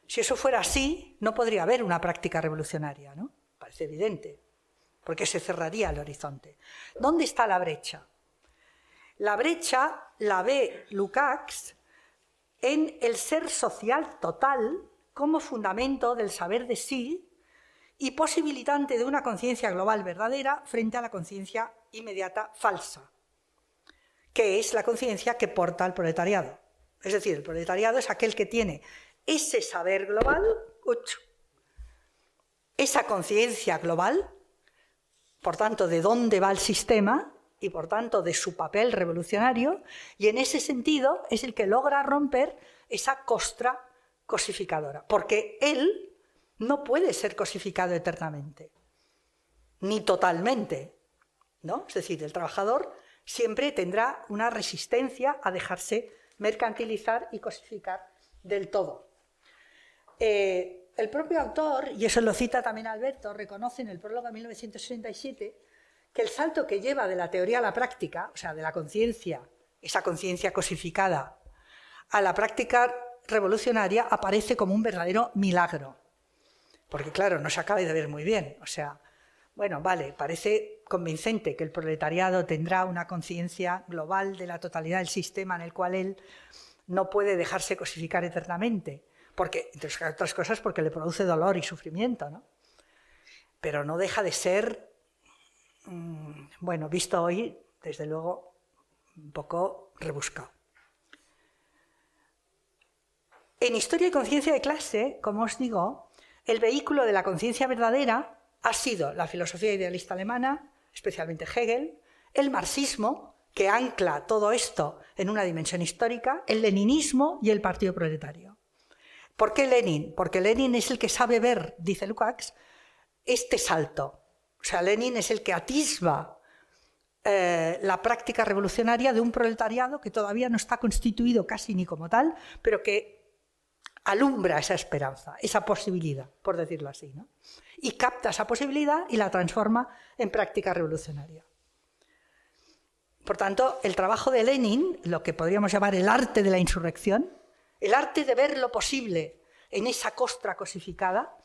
F: Si eso fuera así, no podría haber una práctica revolucionaria, ¿no? Parece evidente, porque se cerraría el horizonte. ¿Dónde está la brecha? La brecha la ve Lukács en el ser social total como fundamento del saber de sí y posibilitante de una conciencia global verdadera frente a la conciencia inmediata falsa, que es la conciencia que porta el proletariado. Es decir, el proletariado es aquel que tiene ese saber global, esa conciencia global, por tanto, de dónde va el sistema y por tanto de su papel revolucionario, y en ese sentido es el que logra romper esa costra cosificadora, porque él no puede ser cosificado eternamente, ni totalmente, ¿no? Es decir, el trabajador siempre tendrá una resistencia a dejarse mercantilizar y cosificar del todo. Eh, el propio autor, y eso lo cita también Alberto, reconoce en el prólogo de 1967 que el salto que lleva de la teoría a la práctica, o sea, de la conciencia, esa conciencia cosificada, a la práctica revolucionaria, aparece como un verdadero milagro. Porque claro, no se acaba de ver muy bien. O sea, bueno, vale, parece convincente que el proletariado tendrá una conciencia global de la totalidad del sistema en el cual él no puede dejarse cosificar eternamente, porque, entre otras cosas, porque le produce dolor y sufrimiento, ¿no? Pero no deja de ser, mm, bueno, visto hoy, desde luego, un poco rebuscado. En Historia y Conciencia de Clase, como os digo, el vehículo de la conciencia verdadera ha sido la filosofía idealista alemana, especialmente Hegel, el marxismo, que ancla todo esto en una dimensión histórica, el leninismo y el partido proletario. ¿Por qué Lenin? Porque Lenin es el que sabe ver, dice Lukács, este salto. O sea, Lenin es el que atisba eh, la práctica revolucionaria de un proletariado que todavía no está constituido casi ni como tal, pero que alumbra esa esperanza, esa posibilidad, por decirlo así. ¿no? Y capta esa posibilidad y la transforma en práctica revolucionaria. Por tanto, el trabajo de Lenin, lo que podríamos llamar el arte de la insurrección, el arte de ver lo posible en esa costra cosificada,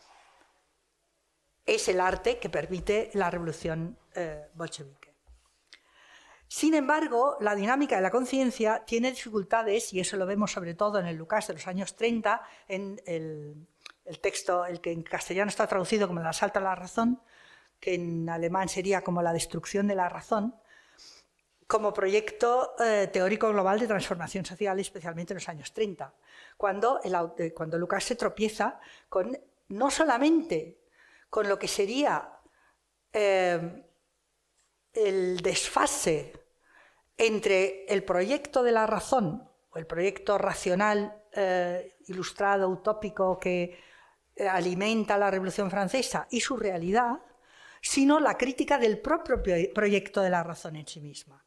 F: es el arte que permite la revolución eh, bolchevique. Sin embargo, la dinámica de la conciencia tiene dificultades, y eso lo vemos sobre todo en el Lucas de los años 30, en el, texto, el que en castellano está traducido como el asalto a la razón, que en alemán sería como la destrucción de la razón, como proyecto eh, teórico global de transformación social, especialmente en los años 30, cuando, eh, cuando Lucas se tropieza con no solamente con lo que sería eh, el desfase entre el proyecto de la razón o el proyecto racional ilustrado, utópico que alimenta la Revolución Francesa y su realidad, sino la crítica del propio proyecto de la razón en sí misma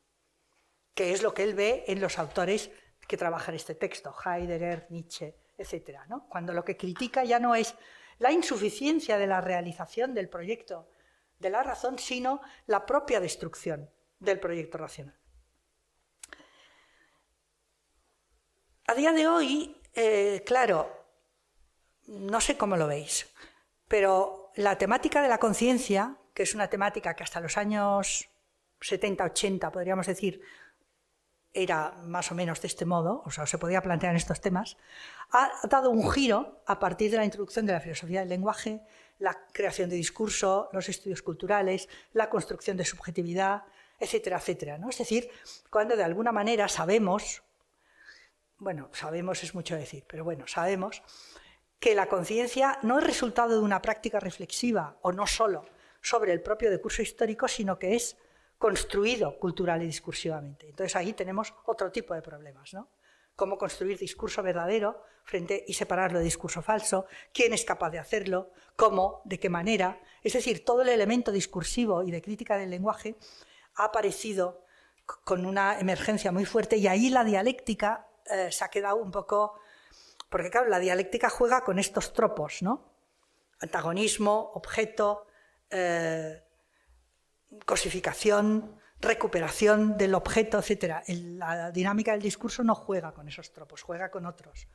F: que es lo que él ve en los autores que trabajan este texto, Heidegger, Nietzsche, etc. Cuando lo que critica ya no es la insuficiencia de la realización del proyecto de la razón, sino la propia destrucción del proyecto racional. A día de hoy, eh, claro, no sé cómo lo veis, pero la temática de la conciencia, que es una temática que hasta los años 70, 80, podríamos decir, era más o menos de este modo, o sea, se podía plantear en estos temas, ha dado un giro a partir de la introducción de la filosofía del lenguaje, la creación de discurso, los estudios culturales, la construcción de subjetividad, etcétera, etcétera. ¿no? Es decir, cuando de alguna manera sabemos, bueno, sabemos es mucho decir, pero bueno, sabemos que la conciencia no es resultado de una práctica reflexiva o no solo sobre el propio discurso histórico, sino que es construido cultural y discursivamente. Entonces ahí tenemos otro tipo de problemas, ¿no? Cómo construir discurso verdadero frente y separarlo de discurso falso, quién es capaz de hacerlo, cómo, de qué manera. Es decir, todo el elemento discursivo y de crítica del lenguaje ha aparecido con una emergencia muy fuerte y ahí la dialéctica eh, se ha quedado un poco... Porque claro, la dialéctica juega con estos tropos, ¿no? Antagonismo, objeto, eh, cosificación, recuperación del objeto, etc. La dinámica del discurso no juega con esos tropos, juega con otros.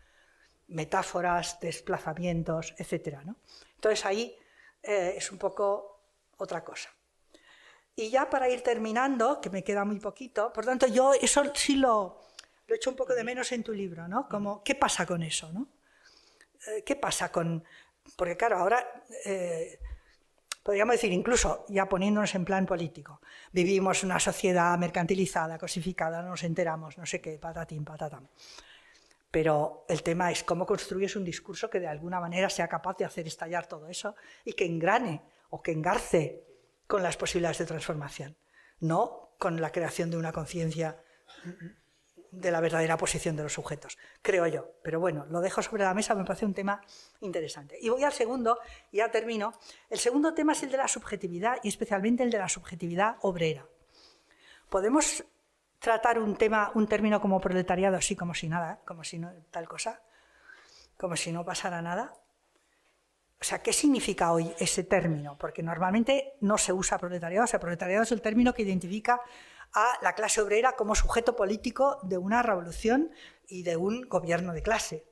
F: metáforas, desplazamientos, etc. Entonces ahí eh, es un poco otra cosa. Y ya para ir terminando, que me queda muy poquito, por tanto yo eso sí lo, lo echo un poco de menos en tu libro, ¿no? Como, ¿qué pasa con eso, no? Eh, ¿Qué pasa con...? Porque claro, ahora eh, podríamos decir, incluso ya poniéndonos en plan político, vivimos una sociedad mercantilizada, cosificada, no nos enteramos, no sé qué, patatín, patatam. Pero el tema es cómo construyes un discurso que de alguna manera sea capaz de hacer estallar todo eso y que engrane o que engarce con las posibilidades de transformación, no con la creación de una conciencia de la verdadera posición de los sujetos, creo yo. Pero bueno, lo dejo sobre la mesa, me parece un tema interesante. Y voy al segundo, y ya termino. El segundo tema es el de la subjetividad y especialmente el de la subjetividad obrera. Podemos tratar un tema, un término como proletariado así como si nada, como si no tal cosa, como si no pasara nada. O sea, ¿qué significa hoy ese término? Porque normalmente no se usa proletariado. O sea, proletariado es el término que identifica a la clase obrera como sujeto político de una revolución y de un gobierno de clase.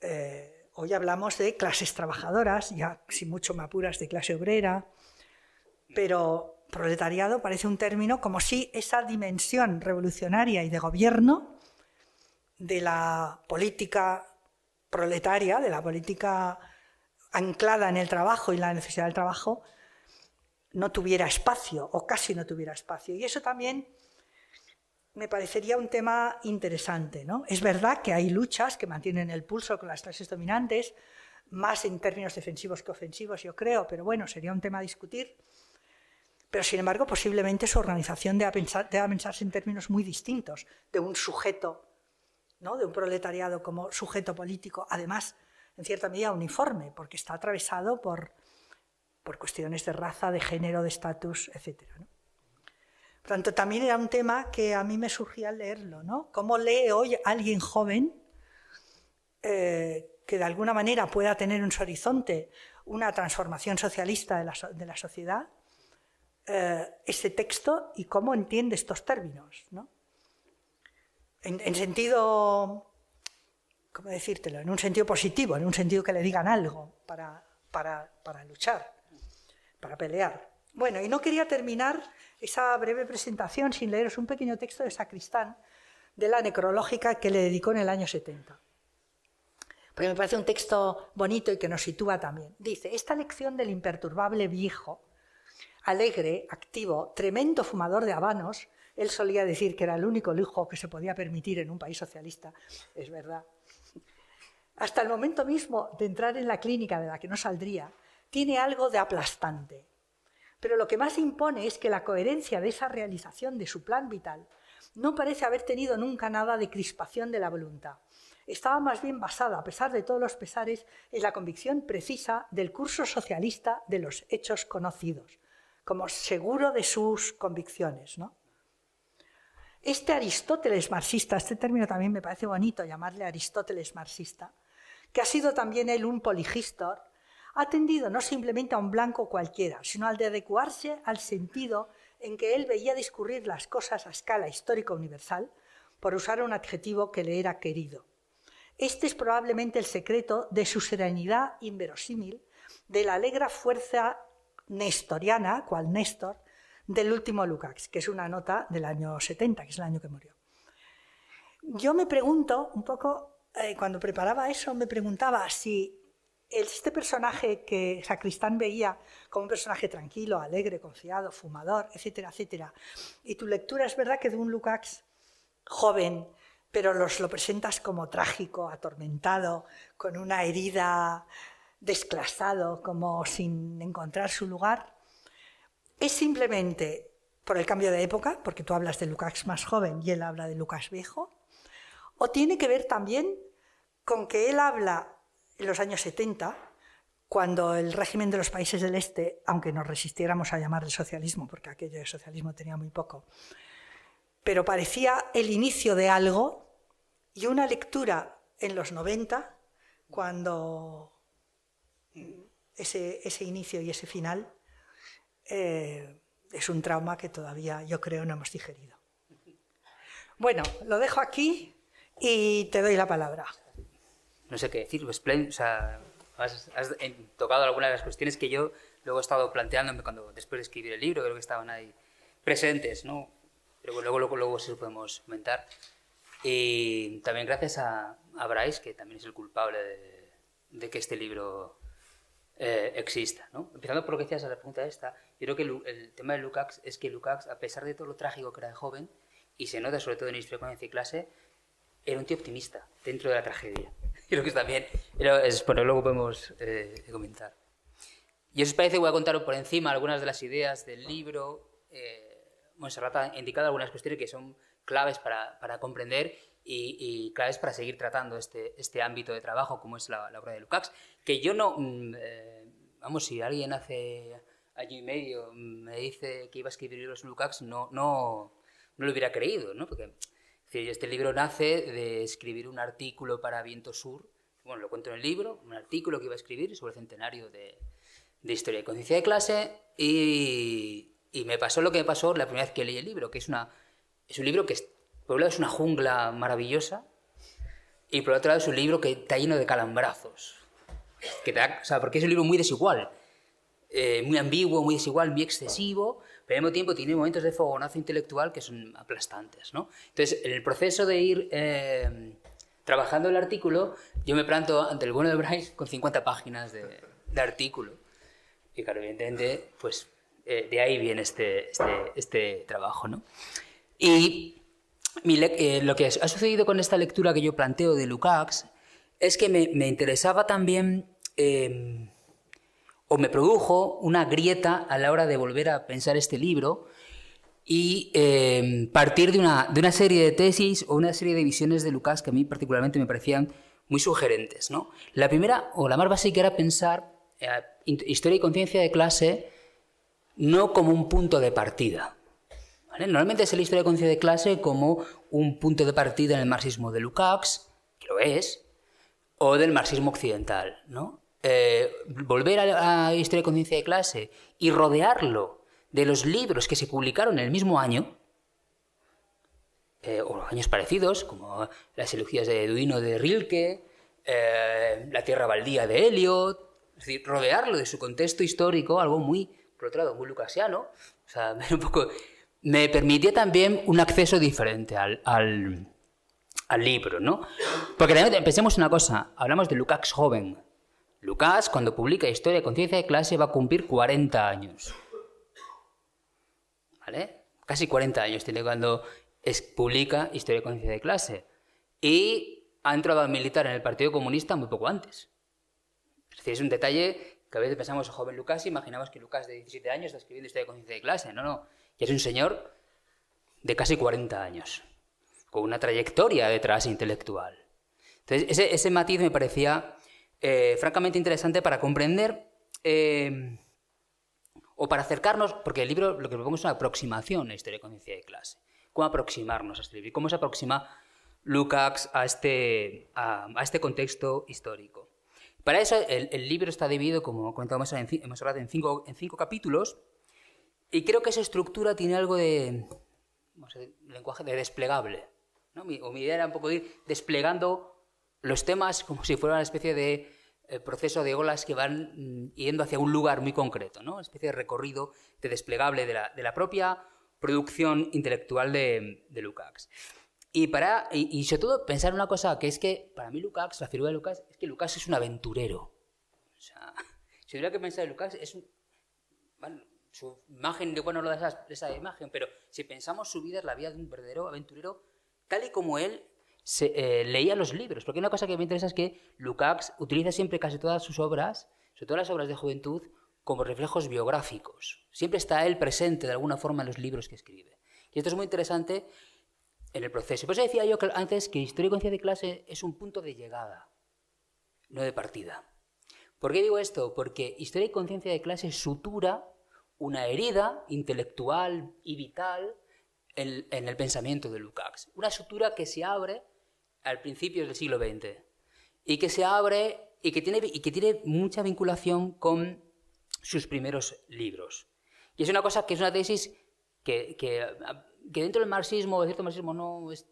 F: Eh, hoy hablamos de clases trabajadoras, ya si mucho me apuras de clase obrera, pero proletariado parece un término como si esa dimensión revolucionaria y de gobierno de la política proletaria, de la política anclada en el trabajo y la necesidad del trabajo, no tuviera espacio o casi no tuviera espacio. Y eso también me parecería un tema interesante. ¿no? Es verdad que hay luchas que mantienen el pulso con las clases dominantes, más en términos defensivos que ofensivos, yo creo, pero bueno, sería un tema a discutir. Pero sin embargo, posiblemente su organización deba, pensar, pensarse en términos muy distintos de un sujeto, ¿no? de un proletariado como sujeto político, además, en cierta medida, uniforme, porque está atravesado por, por cuestiones de raza, de género, de estatus, etc. Por tanto, también era un tema que a mí me surgía leerlo. ¿no? ¿Cómo lee hoy alguien joven eh, que de alguna manera pueda tener en su horizonte una transformación socialista de la, sociedad? ese texto y cómo entiende estos términos. ¿no? En, en, sentido, ¿cómo decírtelo? En un sentido positivo, en un sentido que le digan algo para luchar, para pelear. Bueno, y no quería terminar esa breve presentación sin leeros un pequeño texto de Sacristán de la necrológica que le dedicó en el año 70. Porque me parece un texto bonito y que nos sitúa también. Dice, esta lección del imperturbable viejo alegre, activo, tremendo fumador de habanos. Él solía decir que era el único lujo que se podía permitir en un país socialista. Es verdad. Hasta el momento mismo de entrar en la clínica de la que no saldría, tiene algo de aplastante. Pero lo que más impone es que la coherencia de esa realización de su plan vital no parece haber tenido nunca nada de crispación de la voluntad. Estaba más bien basada, a pesar de todos los pesares, en la convicción precisa del curso socialista de los hechos conocidos, como seguro de sus convicciones. ¿no? Este Aristóteles marxista, este término también me parece bonito llamarle Aristóteles marxista, que ha sido también él un poligistor, ha tendido no simplemente a un blanco cualquiera, sino al de adecuarse al sentido en que él veía discurrir las cosas a escala histórica universal, por usar un adjetivo que le era querido. Este es probablemente el secreto de su serenidad inverosímil, de la alegra fuerza nestoriana, cual Néstor, del último Lukács, que es una nota del año 70, que es el año que murió. Yo me pregunto, un poco, eh, cuando preparaba eso, me preguntaba si este personaje que Sacristán veía como un personaje tranquilo, alegre, confiado, fumador, etcétera, etcétera, y tu lectura es verdad que de un Lukács joven, pero los, lo presentas como trágico, atormentado, con una herida desclasado, como sin encontrar su lugar, es simplemente por el cambio de época, porque tú hablas de Lucas más joven y él habla de Lucas viejo, o tiene que ver también con que él habla en los años 70, cuando el régimen de los países del Este, aunque nos resistiéramos a llamarle socialismo, porque aquello de socialismo tenía muy poco, pero parecía el inicio de algo y una lectura en los 90, cuando ese, ese inicio y ese final eh, es un trauma que todavía yo creo no hemos digerido. Bueno, lo dejo aquí y te doy la palabra.
C: No sé qué decir, o has, tocado algunas de las cuestiones que yo luego he estado planteándome cuando después de escribir el libro, creo que estaban ahí presentes, ¿no? Pero luego, luego, luego sí lo podemos comentar. Y también gracias a, a Bryce, que también es el culpable de, que este libro eh, exista. ¿no? Empezando por lo que decías a la pregunta esta, yo creo que el, el, tema de Lukács es que Lukács, a pesar de todo lo trágico que era de joven, y se nota sobre todo en Historia, Conciencia y Clase, era un tío optimista dentro de la tragedia. [laughs] Creo que también, es, bueno, luego podemos eh, comentar. Y os parece, voy a contar por encima algunas de las ideas del libro. Eh, Monserrat ha indicado algunas cuestiones que son claves para, para comprender y, y, claves para seguir tratando este, este ámbito de trabajo como es la, la obra de Lukács, que yo no, mm, eh, vamos, si alguien hace año y medio me dice que iba a escribir libros Lukács, no, no, no lo hubiera creído, ¿no? Porque decir, este libro nace de escribir un artículo para Viento Sur, bueno, lo cuento en el libro, un artículo que iba a escribir sobre el centenario de, de Historia y Conciencia de Clase, y, y, me pasó lo que me pasó la primera vez que leí el libro, que es, una, es un libro que por un lado es una jungla maravillosa y por otro lado es un libro que está lleno de calambrazos. Que te da, o sea, porque es un libro muy desigual, eh, muy ambiguo, muy desigual, muy excesivo, pero al mismo tiempo tiene momentos de fogonazo intelectual que son aplastantes. ¿no? Entonces, en el proceso de ir eh, trabajando el artículo, yo me planto ante el bueno de Bryce con 50 páginas de, de artículo. Y claro, evidentemente, pues eh, de ahí viene este, este, este trabajo. ¿no? Y eh, lo que ha sucedido con esta lectura que yo planteo de Lukács es que me, me interesaba también, eh, o me produjo una grieta a la hora de volver a pensar este libro y eh, partir de una, de una, serie de tesis o una serie de visiones de Lukács que a mí particularmente me parecían muy sugerentes. ¿no? La primera, o la más básica, era pensar eh, historia y conciencia de clase no como un punto de partida, Normalmente se la historia de conciencia de clase como un punto de partida en el marxismo de Lukács, que lo es, o del marxismo occidental. ¿no? Eh, volver a la historia de conciencia de clase y rodearlo de los libros que se publicaron en el mismo año, eh, o años parecidos, como las elegías de Duino de Rilke, eh, La tierra baldía de Eliot, rodearlo de su contexto histórico, algo muy, por otro lado, muy lucasiano, [laughs] me permitía también un acceso diferente al, al, libro, ¿no? Porque realmente pensemos una cosa, hablamos de Lukács joven. Lucas, cuando publica Historia de Conciencia de Clase, va a cumplir 40 años. ¿Vale? Casi 40 años tiene cuando es, publica Historia de Conciencia de Clase. Y ha entrado a militar en el Partido Comunista muy poco antes. Es decir, es un detalle que a veces pensamos, joven Lucas, y imaginamos que Lucas de 17 años está escribiendo Historia de Conciencia de Clase. No, no y es un señor de casi 40 años, con una trayectoria detrás intelectual. Entonces, ese matiz me parecía eh, francamente interesante para comprender eh, o para acercarnos, porque el libro lo que propongo es una aproximación a historia de conciencia de clase. ¿Cómo aproximarnos a este libro? ¿Cómo se aproxima Lukács a este, a, este contexto histórico? Para eso, el, libro está dividido, como comentamos, hemos hablado, en cinco, en cinco capítulos, y creo que esa estructura tiene algo de lenguaje de desplegable. ¿no? Mi, o mi idea era un poco ir desplegando los temas como si fuera una especie de eh, proceso de olas que van mm, yendo hacia un lugar muy concreto, ¿no? una especie de recorrido de desplegable de la, de la propia producción intelectual de, de Lukács. Y, para, y, y, sobre todo pensar una cosa, que es que para mí Lukács, la figura de Lukács, es que Lukács es un aventurero. O sea, si hubiera que pensar en Lukács, es un... Bueno, su imagen, de bueno, lo de esa, esa, imagen, pero si pensamos su vida es la vida de un verdadero aventurero, tal y como él se, eh, leía los libros. Porque una cosa que me interesa es que Lukács utiliza siempre casi todas sus obras, sobre todo las obras de juventud, como reflejos biográficos. Siempre está él presente de alguna forma en los libros que escribe. Y esto es muy interesante en el proceso. Por eso decía yo antes que Historia y Conciencia de Clase es un punto de llegada, no de partida. ¿Por qué digo esto? Porque Historia y Conciencia de Clase sutura una herida intelectual y vital en, en, el pensamiento de Lukács. Una sutura que se abre al principio del siglo XX y que se abre y que tiene, y que tiene mucha vinculación con sus primeros libros. Y es una cosa que es una tesis que, que, que dentro del marxismo, cierto marxismo, no es,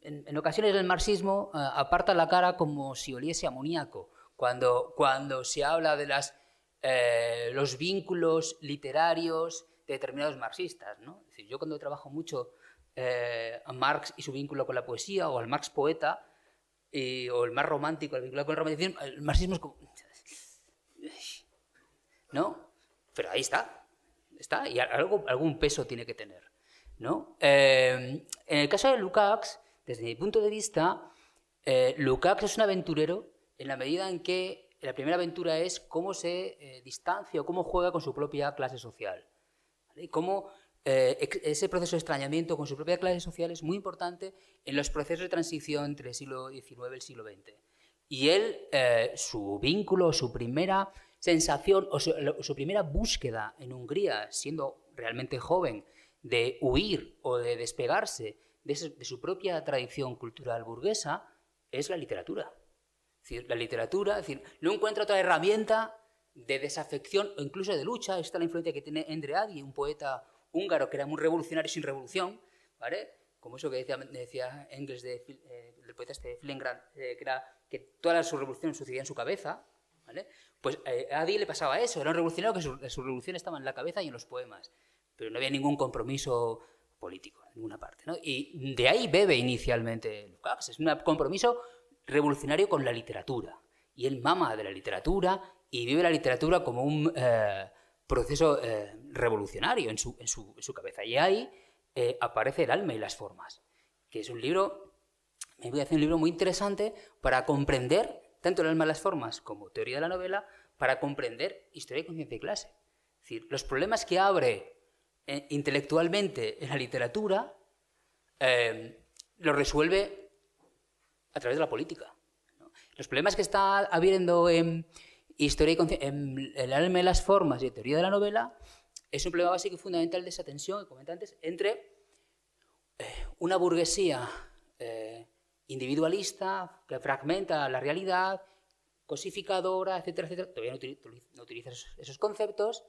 C: En, en ocasiones el marxismo eh, aparta la cara como si oliese amoníaco, cuando, cuando se habla de las, eh, los vínculos literarios de determinados marxistas. ¿no? Es yo cuando trabajo mucho eh, a Marx y su vínculo con la poesía, o al Marx poeta, y- o el más romántico, el vínculo con el romanticismo, el marxismo es como... [laughs] ¿No? Pero ahí está, está, y algo, algún peso tiene que tener. ¿no? Eh, en el caso de Lukács, desde mi punto de vista, eh, Lukács es un aventurero en la medida en que la primera aventura es cómo se eh, distancia o cómo juega con su propia clase social. ¿vale? Y cómo eh, ese proceso de extrañamiento con su propia clase social es muy importante en los procesos de transición entre el siglo XIX y el siglo XX. Y él, eh, su vínculo, su primera sensación o su, su primera búsqueda en Hungría, siendo realmente joven, de huir o de despegarse de, ese- de su propia tradición cultural burguesa, es la literatura. Es decir, la literatura, es decir, no encuentra otra herramienta de desafección o incluso de lucha. Esta es la influencia que tiene Endre Ady, un poeta húngaro que era un revolucionario sin revolución, ¿vale? Como eso que decía, decía Engels de, eh, poeta este de Filengran, eh, que era que toda su revolución sucedía en su cabeza, ¿vale? Pues eh, a Ady le pasaba eso, era un revolucionario que su, su revolución estaba en la cabeza y en los poemas, pero no había ningún compromiso político en ninguna parte, ¿no? Y de ahí bebe inicialmente Lukács, es un compromiso revolucionario con la literatura. Y él mama de la literatura y vive la literatura como un eh, proceso eh, revolucionario en su, en, su, cabeza. Y ahí eh, aparece el alma y las formas, que es un libro, me voy a hacer un libro muy interesante para comprender tanto el alma y las formas como teoría de la novela, para comprender historia y conciencia de clase. Es decir, los problemas que abre eh, intelectualmente en la literatura los resuelve a través de la política. Los problemas que está habiendo en historia y conci- en el alma y las formas y en teoría de la novela es un problema básico y fundamental de esa tensión que comenté antes entre eh, una burguesía eh, individualista que fragmenta la realidad, cosificadora, etcétera, etcétera, todavía no utiliza, no utiliza esos, esos conceptos,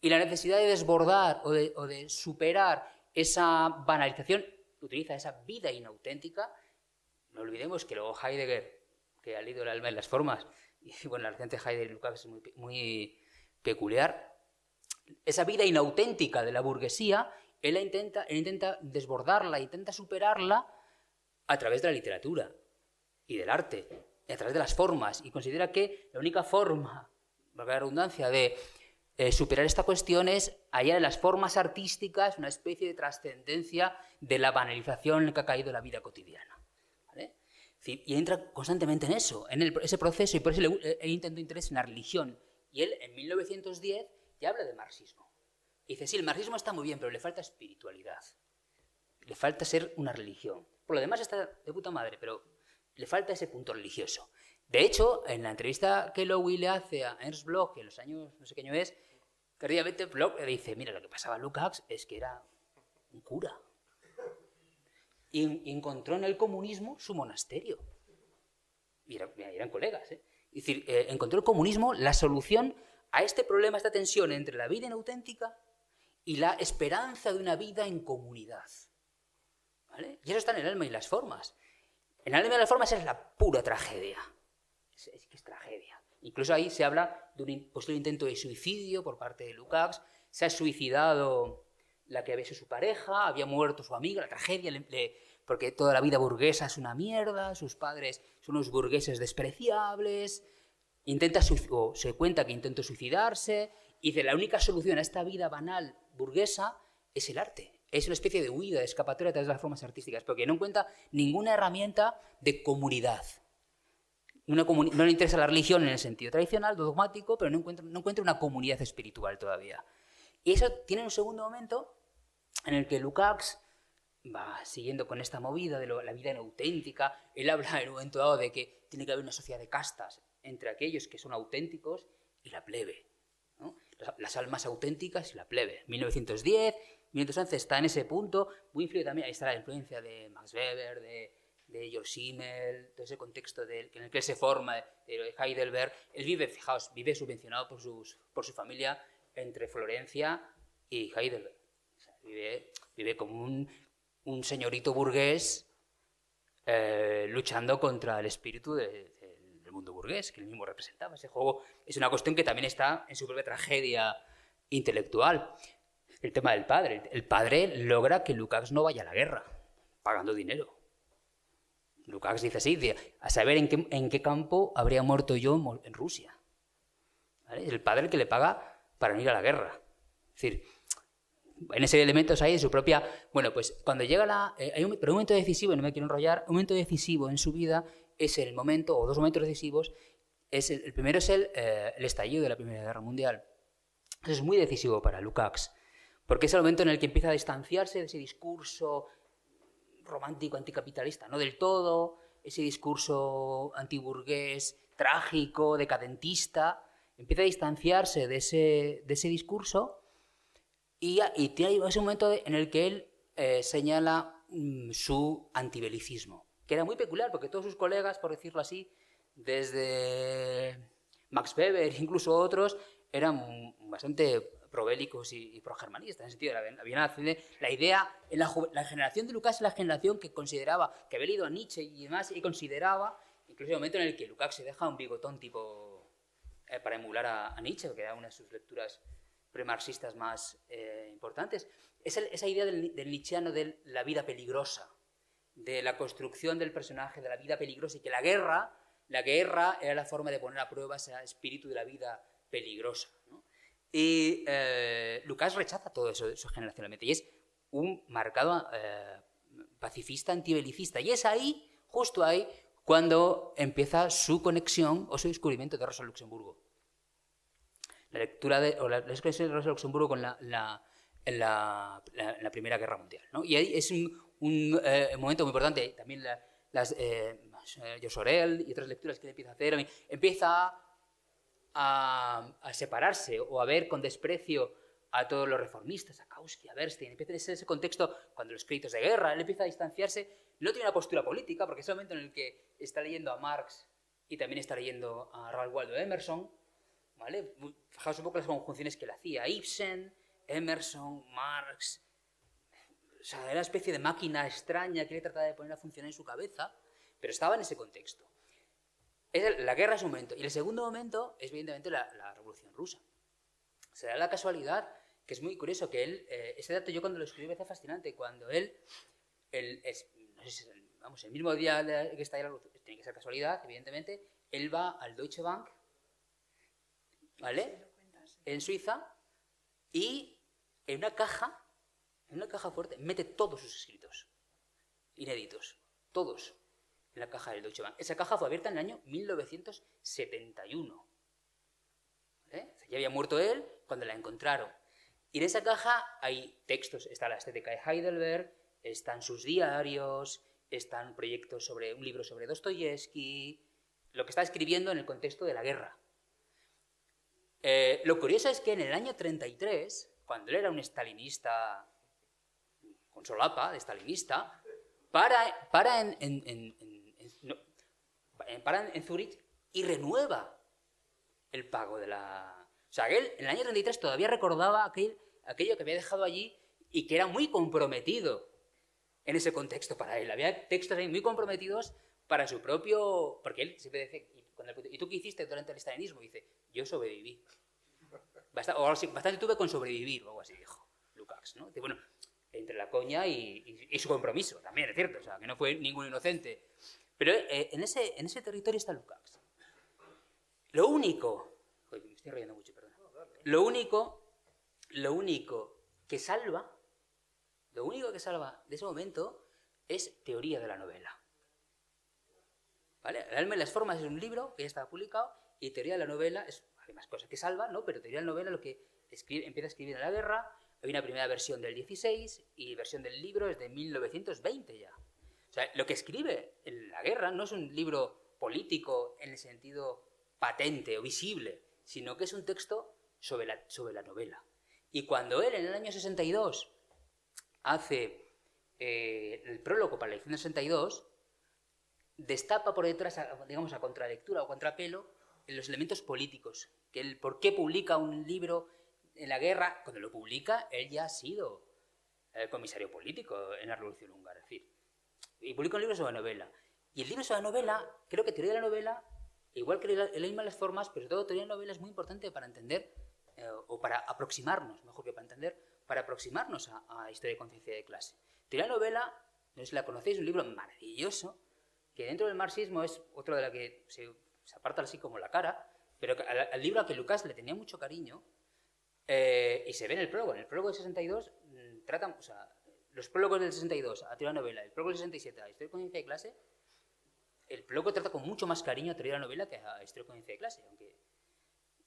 C: y la necesidad de desbordar o de, o de superar esa banalización, utiliza esa vida inauténtica. No olvidemos que luego Heidegger, que ha leído el alma en las formas, y [laughs] bueno, la relación de Heidegger y Lukács es muy, pe- muy peculiar, esa vida inauténtica de la burguesía, él intenta, él intenta desbordarla, intenta superarla a través de la literatura y del arte, y a través de las formas, y considera que la única forma, valga la redundancia, de eh, superar esta cuestión es hallar en las formas artísticas una especie de trascendencia de la banalización en la que ha caído la vida cotidiana. Y entra constantemente en eso, en el- ese proceso, y por eso le, eh, él intentó interés en la religión. Y él, en 1910, ya habla de marxismo. Y dice, sí, el marxismo está muy bien, pero le falta espiritualidad. Le falta ser una religión. Por lo demás está de puta madre, pero le falta ese punto religioso. De hecho, en la entrevista que Lowy le hace a Ernst Bloch, en los años, no sé qué año es, tardíamente Bloch le dice, mira, lo que pasaba a Lukács es que era un cura. Y, encontró en el comunismo su monasterio. Y eran colegas, ¿eh? Es decir, eh, encontró el comunismo la solución a este problema, esta tensión entre la vida inauténtica y la esperanza de una vida en comunidad. ¿Vale? Y eso está en el alma y las formas. En el alma y las formas es la pura tragedia. Es, es es tragedia. Incluso ahí se habla de un posible intento de suicidio por parte de Lukács. Se ha suicidado la que había sido su pareja, había muerto su amiga, la tragedia, le- porque toda la vida burguesa es una mierda, sus padres son unos burgueses despreciables. Intenta se cuenta que intentó suicidarse y dice la única solución a esta vida banal burguesa es el arte. Es una especie de huida, de escapatoria a través de las formas artísticas, porque no encuentra ninguna herramienta de comunidad. Una comuni- no le interesa la religión en el sentido tradicional, dogmático, pero no encuentra, no encuentra una comunidad espiritual todavía. Y eso tiene un segundo momento en el que Lukács va siguiendo con esta movida de lo- la vida inauténtica. Él habla en un momento dado de que tiene que haber una sociedad de castas entre aquellos que son auténticos y la plebe. ¿no? Las, las almas auténticas y la plebe. 1910, 1911 está en ese punto, muy influido también, ahí está la influencia de Max Weber, de, de Georg Simmel, todo ese contexto del- en el que él se forma, de Heidelberg. Él vive, fijaos, vive subvencionado por, sus, por su familia entre Florencia y Heidelberg. Vive, como un, señorito burgués eh, luchando contra el espíritu de- de- del mundo burgués, que él mismo representaba. Ese juego es una cuestión que también está en su propia tragedia intelectual. El tema del padre. El padre logra que Lukács no vaya a la guerra, pagando dinero. Lukács dice así, a saber en qué, qué campo habría muerto yo en Rusia. El padre que le paga para no ir a la guerra. Es decir, en ese elementos hay en su propia... Bueno, pues cuando llega la... eh, hay un, pero un momento decisivo, y no me quiero enrollar, un momento decisivo en su vida es el momento, o dos momentos decisivos, es el, el primero es el, eh, el estallido de la Primera Guerra Mundial. Eso es muy decisivo para Lukács, porque es el momento en el que empieza a distanciarse de ese discurso romántico anticapitalista, no del todo, ese discurso antiburgués, trágico, decadentista, empieza a distanciarse de ese, de ese discurso y, y tiene ese momento de- en el que él eh, señala mm, su antibelicismo, que era muy peculiar porque todos sus colegas, por decirlo así, desde Max Weber, [laughs] incluso otros, eran bastante probélicos y, y progermanistas. En ese sentido, era- había una- la idea, en la, la generación de Lucas es la generación que consideraba, que había leído a Nietzsche y demás, y consideraba, incluso el momento en el que Lukács se deja un bigotón tipo eh, para emular a, a Nietzsche, que era una de sus lecturas premarxistas más eh, importantes, es esa idea del, del nietzscheano de la vida peligrosa, de la construcción del personaje, de la vida peligrosa, y que la guerra, la guerra era la forma de poner a prueba ese espíritu de la vida peligrosa. Y eh, Lucas rechaza todo eso, eso generacionalmente, y es un marcado eh, pacifista, antibelicista, y es ahí, justo ahí, cuando empieza su conexión o su descubrimiento de Rosa Luxemburgo la lectura de, o la, la de Rosa Luxemburgo con la, la, la, la- Primera Guerra Mundial. ¿no? Y ahí es un, un, eh, momento muy importante. También la- las eh, Jos Orell y otras lecturas que empieza a hacer, empieza a, a separarse o a ver con desprecio a todos los reformistas, a Kautsky, a Bernstein, empieza en ese, ese contexto, cuando los créditos de guerra, él empieza a distanciarse, no tiene una postura política, porque es el momento en el que está leyendo a Marx y también está leyendo a Ralph Waldo Emerson, ¿vale? Fijaos un poco las conjunciones que él hacía, Ibsen, Emerson, Marx, o sea, era una especie de máquina extraña que él trataba de poner a funcionar en su cabeza, pero estaba en ese contexto. Es la guerra es un momento. Y el segundo momento es, evidentemente, la, Revolución Rusa. Se da la casualidad, que es muy curioso, que él, eh, dato yo cuando lo escribí me parece fascinante, cuando él, el, vamos, el mismo día que está ahí la revolución, tiene que ser casualidad, evidentemente, él va al Deutsche Bank, ¿vale? En Suiza, y en una caja, en una caja fuerte, mete todos sus escritos, inéditos, todos, en la caja del Deutsche Bank. Esa caja fue abierta en el año 1971. ¿eh? O sea, Ya había muerto él cuando la encontraron. Y en esa caja hay textos, está la estética de Heidelberg, están sus diarios, están proyectos sobre un libro sobre Dostoyevsky, lo que está escribiendo en el contexto de la guerra. Eh, lo curioso es que en el año 33, cuando él era un stalinista con solapa, de stalinista, para, en, en- para Zurich y renueva el pago de la... O sea, él en el año 33 todavía recordaba aquel, aquello que había dejado allí y que era muy comprometido en ese contexto para él. Había textos ahí muy comprometidos para su propio... Porque él siempre dice, ¿y, cuando le pregunté, "¿Y tú qué hiciste durante el estalinismo? dice, yo sobreviví. Bastante tuve con sobrevivir, o algo así dijo Lukács, ¿no? Bueno, entre la coña y, su compromiso, también es cierto, o sea, que no fue ningún inocente. Pero eh, en, ese, en ese territorio está Lukács. Lo único, me estoy riendo mucho, perdón. Lo único, lo único que salva, lo único que salva de ese momento es teoría de la novela. ¿Vale? Las formas es un libro que ya estaba publicado y teoría de la novela es, hay más cosas que salvan, ¿no? Pero teoría de la novela lo que escribe, empieza a escribir en la guerra, hay una primera versión del 16 y versión del libro es de 1920 ya. O sea, lo que escribe en la guerra no es un libro político en el sentido patente o visible, sino que es un texto sobre la, sobre la novela. Y cuando él en el año 62 hace eh, el prólogo para la edición del 62, destapa por detrás, a- digamos, a contralectura o contrapelo, los elementos políticos. Que el por qué publica un libro en la guerra, cuando lo publica, él ya ha sido eh, comisario político en la Revolución Húngara. Es decir, y publica un libro sobre novela. Y el libro sobre novela, creo que teoría de la novela, igual que el el las formas, pero sobre todo teoría de la novela es muy importante para entender, eh, o para aproximarnos, mejor que para entender, para aproximarnos a, a historia de conciencia de clase. Teoría de la novela, no sé si la conocéis, es un libro maravilloso, que dentro del marxismo es otro de la que se, se aparta así como la cara, pero al, al libro a que Lucas le tenía mucho cariño, eh, y se ve en el prólogo. En el prólogo del 62 mm, tratan, o sea, los prólogos del 62 a teoría de la novela, el prólogo del 67 a historia conciencia de clase, el prólogo trata con mucho más cariño a teoría de la novela que a historia conciencia de clase. Aunque...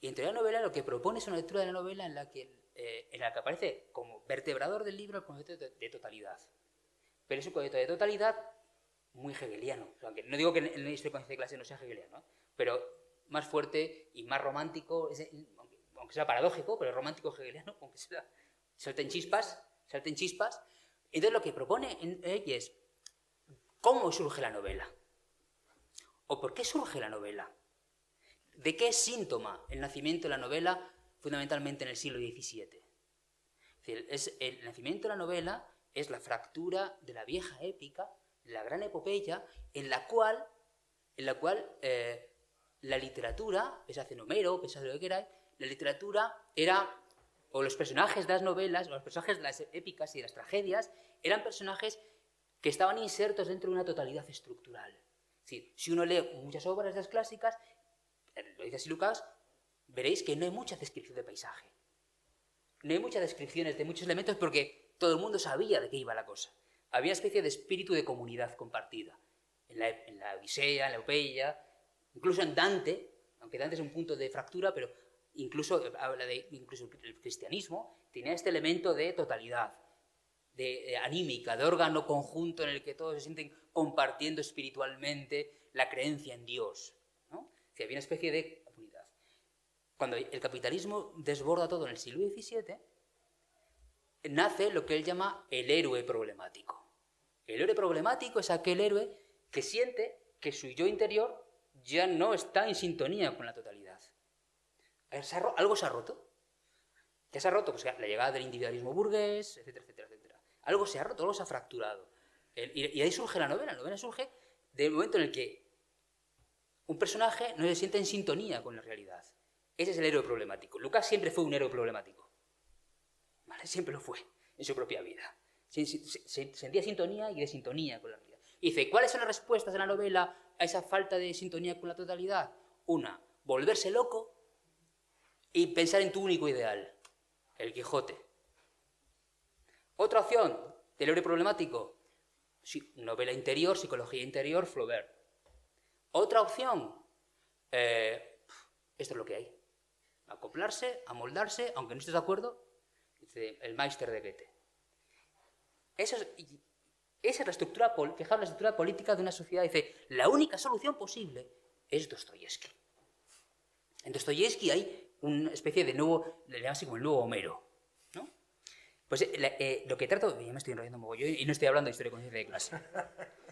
C: Y en teoría de la novela lo que propone es una lectura de la novela en la que, eh, en la que aparece como vertebrador del libro el concepto de, de totalidad. Pero es un concepto de totalidad muy hegeliano. O sea, no digo que en en historia conciencia de clase no sea hegeliano, ¿eh? Pero más fuerte y más romántico, aunque, sea paradójico, pero romántico hegeliano, [laughs] aunque sea, salten chispas, salten chispas. Entonces lo que propone ella es cómo surge la novela. ¿O por qué surge la novela? ¿De qué síntoma el nacimiento de la novela fundamentalmente en el siglo XVII? El nacimiento de la novela es la fractura de la vieja épica, la gran epopeya, en la cual, en la cual eh, la literatura, pese a Homero, pese a lo que queráis, la literatura era, o los personajes de las novelas, o los personajes de las épicas y de las tragedias, eran personajes que estaban insertos dentro de una totalidad estructural. Es decir, si uno lee muchas obras de las clásicas, eh, lo dice así Lucas, veréis que no hay mucha descripción de paisaje. No hay muchas descripciones de muchos elementos porque todo el mundo sabía de qué iba la cosa. Había una especie de espíritu de comunidad compartida. En la, en Odisea, en la Epopeya, incluso en Dante, aunque Dante es un punto de fractura, pero incluso habla de incluso el cristianismo, tenía este elemento de totalidad, de, de anímica, de órgano conjunto en el que todos se sienten compartiendo espiritualmente la creencia en Dios. ¿no? Que había una especie de comunidad. Cuando el capitalismo desborda todo en el siglo XVII, nace lo que él llama el héroe problemático. El héroe problemático es aquel héroe que siente que su yo interior ya no está en sintonía con la totalidad. ¿Se ha ro- ¿Algo se ha roto? ¿Qué se ha roto? Pues la llegada del individualismo burgués, etcétera, etcétera, etcétera. Algo se ha roto, algo se ha fracturado. Y, ahí surge la novela. La novela surge del momento en el que un personaje no se siente en sintonía con la realidad. Ese es el héroe problemático. Lucas siempre fue un héroe problemático. ¿Vale? Siempre lo fue en su propia vida. Se- se- se- sentía sintonía y desintonía con la realidad. Y dice, ¿cuáles son las respuestas de la novela a esa falta de sintonía con la totalidad? Una, volverse loco y pensar en tu único ideal, el Quijote. Otra opción, héroe problemático, novela interior, psicología interior, Flaubert. Otra opción, eh, esto es lo que hay. Acoplarse, amoldarse, aunque no estés de acuerdo, dice el Meister de Goethe. Eso es, esa es la estructura, fijaos, la estructura política de una sociedad. Dice, la única solución posible es Dostoyevsky. En Dostoyevsky hay una especie de nuevo, le llaman así como el nuevo Homero. ¿no? Pues eh, eh, lo que trato, ya me estoy enrollando un mogollón y no estoy hablando de historia de conciencia de clase. [laughs]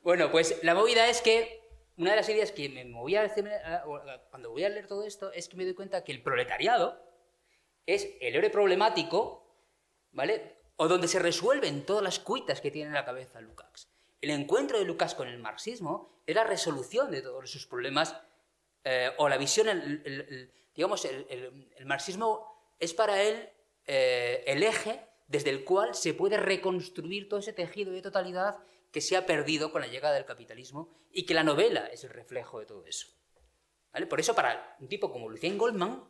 C: Bueno, pues la movida es que una de las ideas que me movía cuando voy a leer todo esto es que me doy cuenta que el proletariado es el héroe problemático, ¿vale? O donde se resuelven todas las cuitas que tiene en la cabeza Lukács. El encuentro de Lukács con el marxismo es la resolución de todos sus problemas, eh, o la visión, digamos, el marxismo es para él eh, el eje desde el cual se puede reconstruir todo ese tejido de totalidad que se ha perdido con la llegada del capitalismo y que la novela es el reflejo de todo eso. ¿Vale? Por eso, para un tipo como Lucien Goldman,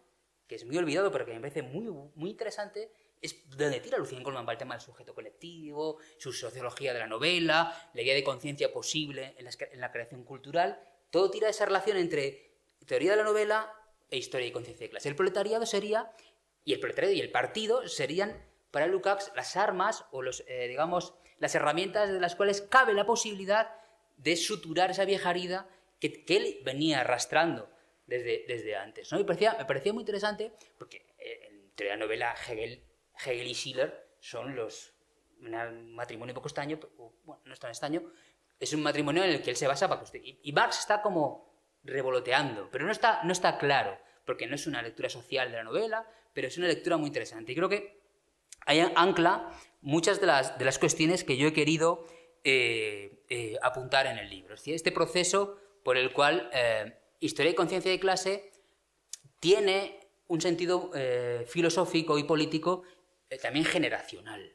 C: que es muy olvidado, pero que me parece muy, muy interesante, es donde tira Lucien Goldman para el tema del sujeto colectivo, su sociología de la novela, la idea de conciencia posible en la, en la creación cultural. Todo tira esa relación entre teoría de la novela e historia y conciencia de clase. El proletariado sería, y el proletariado y el partido serían para Lukács las armas o los, eh, digamos, las herramientas de las cuales cabe la posibilidad de suturar esa vieja herida que, que él venía arrastrando desde, desde antes. ¿no? Y parecía, me parecía muy interesante porque eh, en teoría de la novela Hegel, Hegel y Schiller son los un matrimonio poco estaño, o, bueno, no es tan estaño, es un matrimonio en el que él se basa para construir. Y, y Marx está como revoloteando, pero no está, no está claro, porque no es una lectura social de la novela, pero es una lectura muy interesante. Y creo que ahí ancla muchas de las, de las cuestiones que yo he querido eh, eh, apuntar en el libro. Este proceso por el cual eh, historia y conciencia de clase tiene un sentido filosófico y político eh, también generacional.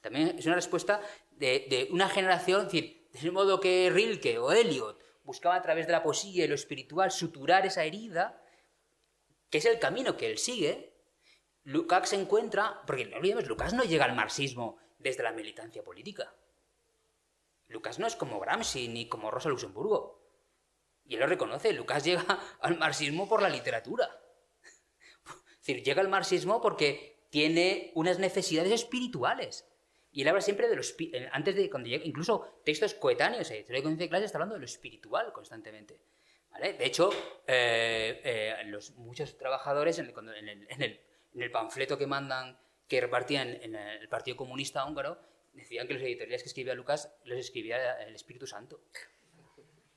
C: También es una respuesta de, una generación, es decir, de modo que Rilke o Eliot buscaba a través de la poesía y lo espiritual suturar esa herida, que es el camino que él sigue, Lukács se encuentra, porque no olvidemos, Lukács no llega al marxismo desde la militancia política. Lucas no es como Gramsci ni como Rosa Luxemburgo. Y él lo reconoce, Lucas llega [laughs] al marxismo por la literatura. [laughs] Es decir, llega al marxismo porque tiene unas necesidades espirituales. Y él habla siempre de los antes de cuando llega, incluso textos coetáneos, eh, de conciencia de clase está hablando de lo espiritual constantemente. ¿vale? De hecho, eh, eh, los, muchos trabajadores en el, en el- en el- en el panfleto que mandan, que repartían en el Partido Comunista Húngaro, decían que los editoriales que escribía Lucas los escribía el Espíritu Santo.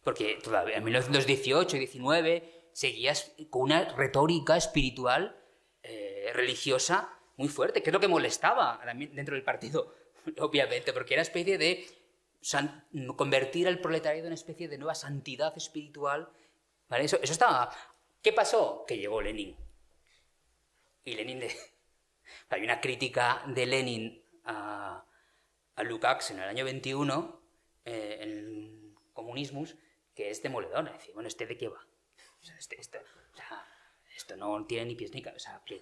C: Porque todavía en 1918 y 19 seguías con una retórica espiritual eh, religiosa muy fuerte, que es lo que molestaba dentro del partido, [laughs] obviamente, porque era especie de convertir al proletariado en una especie de nueva santidad espiritual. ¿vale? Eso, eso estaba... ¿Qué pasó? Que llegó Lenin. Y Lenin... [laughs] Hay una crítica de Lenin a, a Lukács en el año 21, eh, en Comunismus, que es demoledora. Es decir, bueno, ¿este de qué va? O sea, este- este- o sea, esto no tiene ni pies ni cabeza. O sea,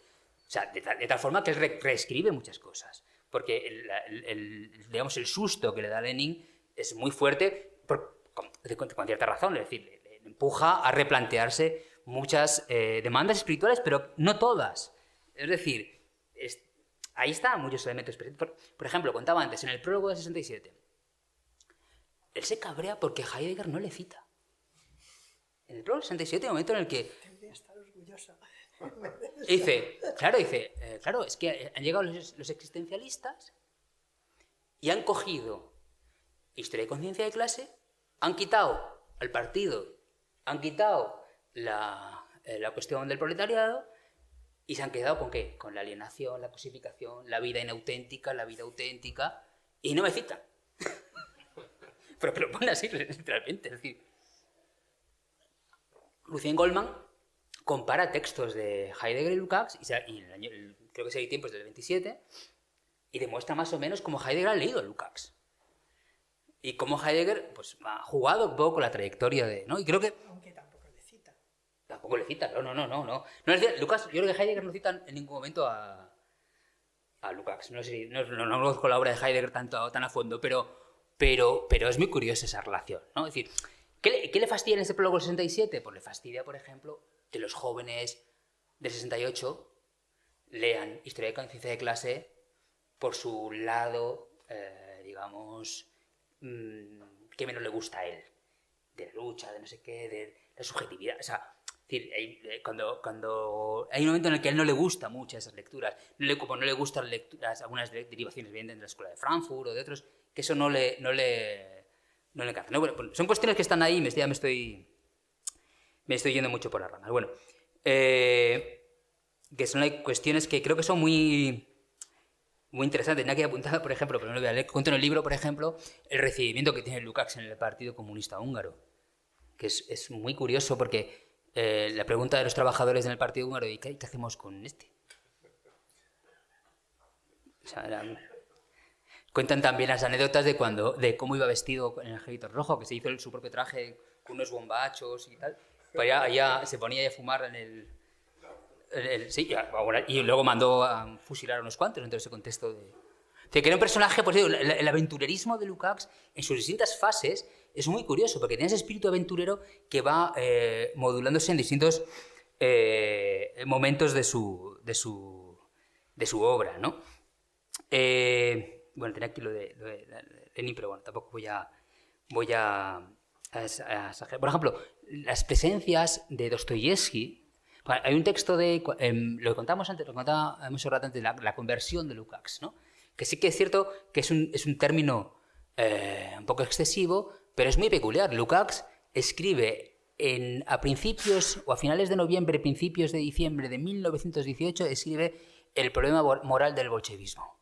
C: de, tal, forma que él re- reescribe muchas cosas. Porque el, digamos, el susto que le da Lenin es muy fuerte con, cierta razón. Es decir, le, empuja a replantearse muchas eh, demandas espirituales, pero no todas. Es decir, ahí están muchos elementos presentes. Por, ejemplo, contaba antes, en el prólogo de 67, él se cabrea porque Heidegger no le cita. En el prólogo de 67 hay un momento en el que dice, claro, dice, eh, claro, es que han llegado los, los existencialistas y han cogido historia y conciencia de clase, han quitado al partido, han quitado la, eh, la cuestión del proletariado y se han quedado con qué? Con la alienación, la cosificación, la vida inauténtica, la vida auténtica, y no me citan. [laughs] Pero que lo pone así, [laughs] literalmente. Es decir, Lucien Goldman compara textos de Heidegger y Lukács, y, y el año- el- creo que ese tiempo es del 27, y demuestra más o menos cómo Heidegger ha leído Lukács. Y cómo Heidegger pues, ha jugado un poco con la trayectoria de... ¿no? Y creo que
F: Aunque tampoco le cita.
C: Tampoco le cita, no, no, no, no. no. no es Lucas, yo creo que Heidegger no cita en ningún momento a, a Lukács. No, sé, no, no, no conozco la obra de Heidegger tanto, tan a fondo, pero, pero, pero es muy curiosa esa relación. ¿no? Es decir, ¿qué le, qué le fastidia en ese prólogo del 67? Pues le fastidia, por ejemplo, que los jóvenes del 68 lean Historia de conciencia de clase por su lado, eh, digamos, mm, que menos le gusta a él de la lucha, de no sé qué, de la subjetividad. O sea, decir, hay- eh, cuando, cuando hay un momento en el que a él no le gusta mucho esas lecturas, no le, como no le gustan lecturas, algunas de- derivaciones vienen de la escuela de Frankfurt o de otros, que eso no le, no le, no le encanta. No, bueno, pues son cuestiones que están ahí, me, ya me estoy, me estoy yendo mucho por las ramas. Bueno, eh, que son cuestiones que creo que son muy, muy interesantes. Tenía que apuntar, por ejemplo, pero no lo voy a leer. Cuento en el libro, por ejemplo, el recibimiento que tiene Lukács en el Partido Comunista Húngaro. Que es, es muy curioso porque eh, la pregunta de los trabajadores en el Partido Húngaro, ¿y qué, hacemos con este? Cuentan también las anécdotas de cuando de cómo iba vestido en el ejército rojo, que se hizo su propio traje con unos bombachos y tal. Pero allá, se ponía a fumar en el, sí, y, luego mandó a fusilar a unos cuantos de ese contexto de... O que era un personaje, digo, el, aventurerismo de Lukács en sus distintas fases es muy curioso, porque tiene ese espíritu aventurero que va eh, modulándose en distintos eh, momentos de su, de su, de su obra, ¿no? Eh, bueno, tenía aquí lo de, lo pero bueno, tampoco voy a, voy a, a exagerar. Por ejemplo, las presencias de Dostoyevsky. Hay un texto de. em, lo contamos antes, lo contábamos un rato antes, la, la conversión de Lukács, ¿no? Que sí que es cierto que es un, es un término eh, un poco excesivo, pero es muy peculiar. Lukács escribe en, a principios o a finales de noviembre, principios de diciembre de 1918, escribe el problema moral del bolchevismo.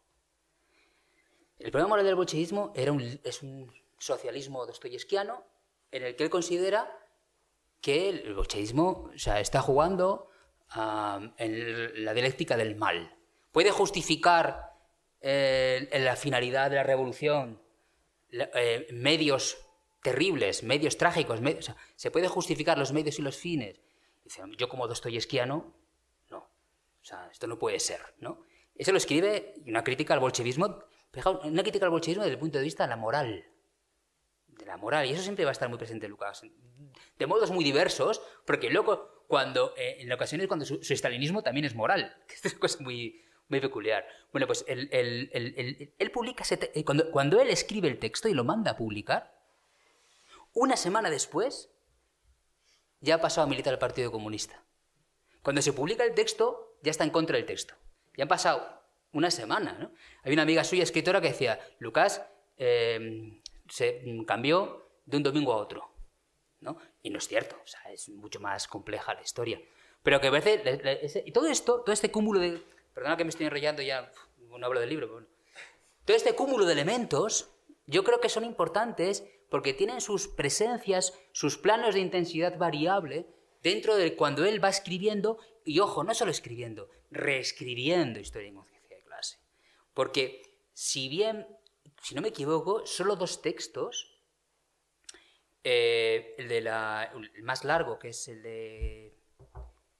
C: El problema moral del bolchevismo era un, es un, socialismo dostoyevskiano en el que él considera que el bolchevismo o está jugando en la dialéctica del mal. Puede justificar eh, la finalidad de la revolución eh, medios terribles, medios trágicos, se puede justificar los medios y los fines. Dice, yo como dostoyevskiano, no. O sea, esto no puede ser. Eso lo escribe una crítica al bolchevismo, una crítica al bolchevismo desde el punto de vista de la moral. De la moral. Y eso siempre va a estar muy presente Lucas. De modos muy diversos, porque luego, cuando, eh, en ocasiones, cuando su, su, estalinismo también es moral. [laughs] Que es una cosa muy, muy peculiar. Bueno, pues él, él, él, él publica, ese cuando, cuando él escribe el texto y lo manda a publicar, una semana después ya pasado a militar al Partido Comunista. Cuando se publica el texto, ya está en contra del texto. Ya han pasado una semana. ¿no? Hay una amiga suya, escritora, que decía, Lucas eh, se cambió de un domingo a otro. ¿no? Y no es cierto, o sea, es mucho más compleja la historia. Pero que parece... Y todo esto, todo este cúmulo de... Perdona que me estoy enrollando ya, no hablo del libro, pero bueno. Todo este cúmulo de elementos, yo creo que son importantes porque tienen sus presencias, sus planos de intensidad variable dentro de cuando él va escribiendo, y ojo, no solo escribiendo, reescribiendo historia y conciencia de clase. Porque si bien, si no me equivoco, solo dos textos, eh, el, de la, más largo, que es el de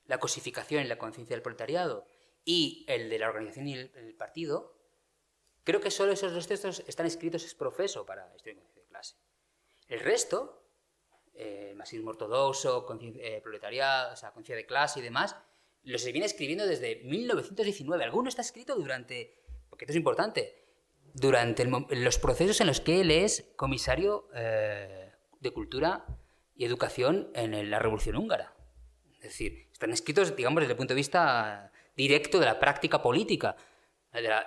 C: la cosificación y la conciencia del proletariado, y el de la organización y el, partido, creo que solo esos dos textos están escritos es profeso para conciencia de clase. El resto, eh, marxismo ortodoxo, eh, o sea, conciencia de clase y demás, lo se viene escribiendo desde 1919. Alguno está escrito durante, porque esto es importante, durante el, los procesos en los que él es comisario eh, de cultura y educación en la Revolución Húngara. Es decir, están escritos, digamos, desde el punto de vista directo de la práctica política.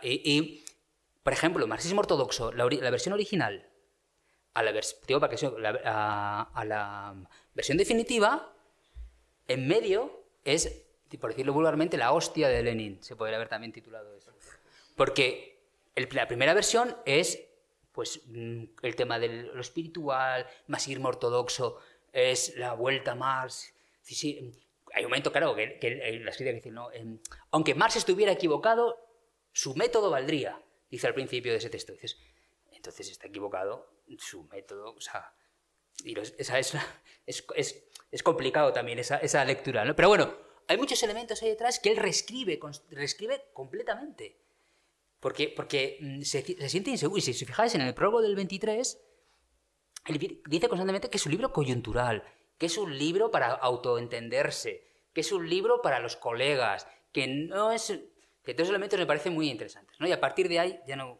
C: Y, y por ejemplo, marxismo ortodoxo, la, la versión original a la, a, a la versión definitiva, en medio es, por decirlo vulgarmente, la hostia de Lenin. Se podría haber también titulado eso. Porque el, la primera versión es pues, mm, el tema de lo espiritual, marxismo ortodoxo, es la vuelta a Marx. Sí, sí, hay un momento, claro, que, que la escrita dice, no, eh, aunque Marx estuviera equivocado, su método valdría, dice al principio de ese texto. Dices, entonces está equivocado su método, o sea, y esa es, es, es, complicado también esa, esa lectura, ¿no? Pero bueno, hay muchos elementos ahí detrás que él reescribe, reescribe completamente. Porque, porque mm, se, se siente inseguro. Y si os fijáis en el prólogo del 23, él dice constantemente que es un libro coyuntural, que es un libro para autoentenderse, que es un libro para los colegas, que no es... Que todos esos elementos me parecen muy interesantes, ¿no? Y a partir de ahí ya no...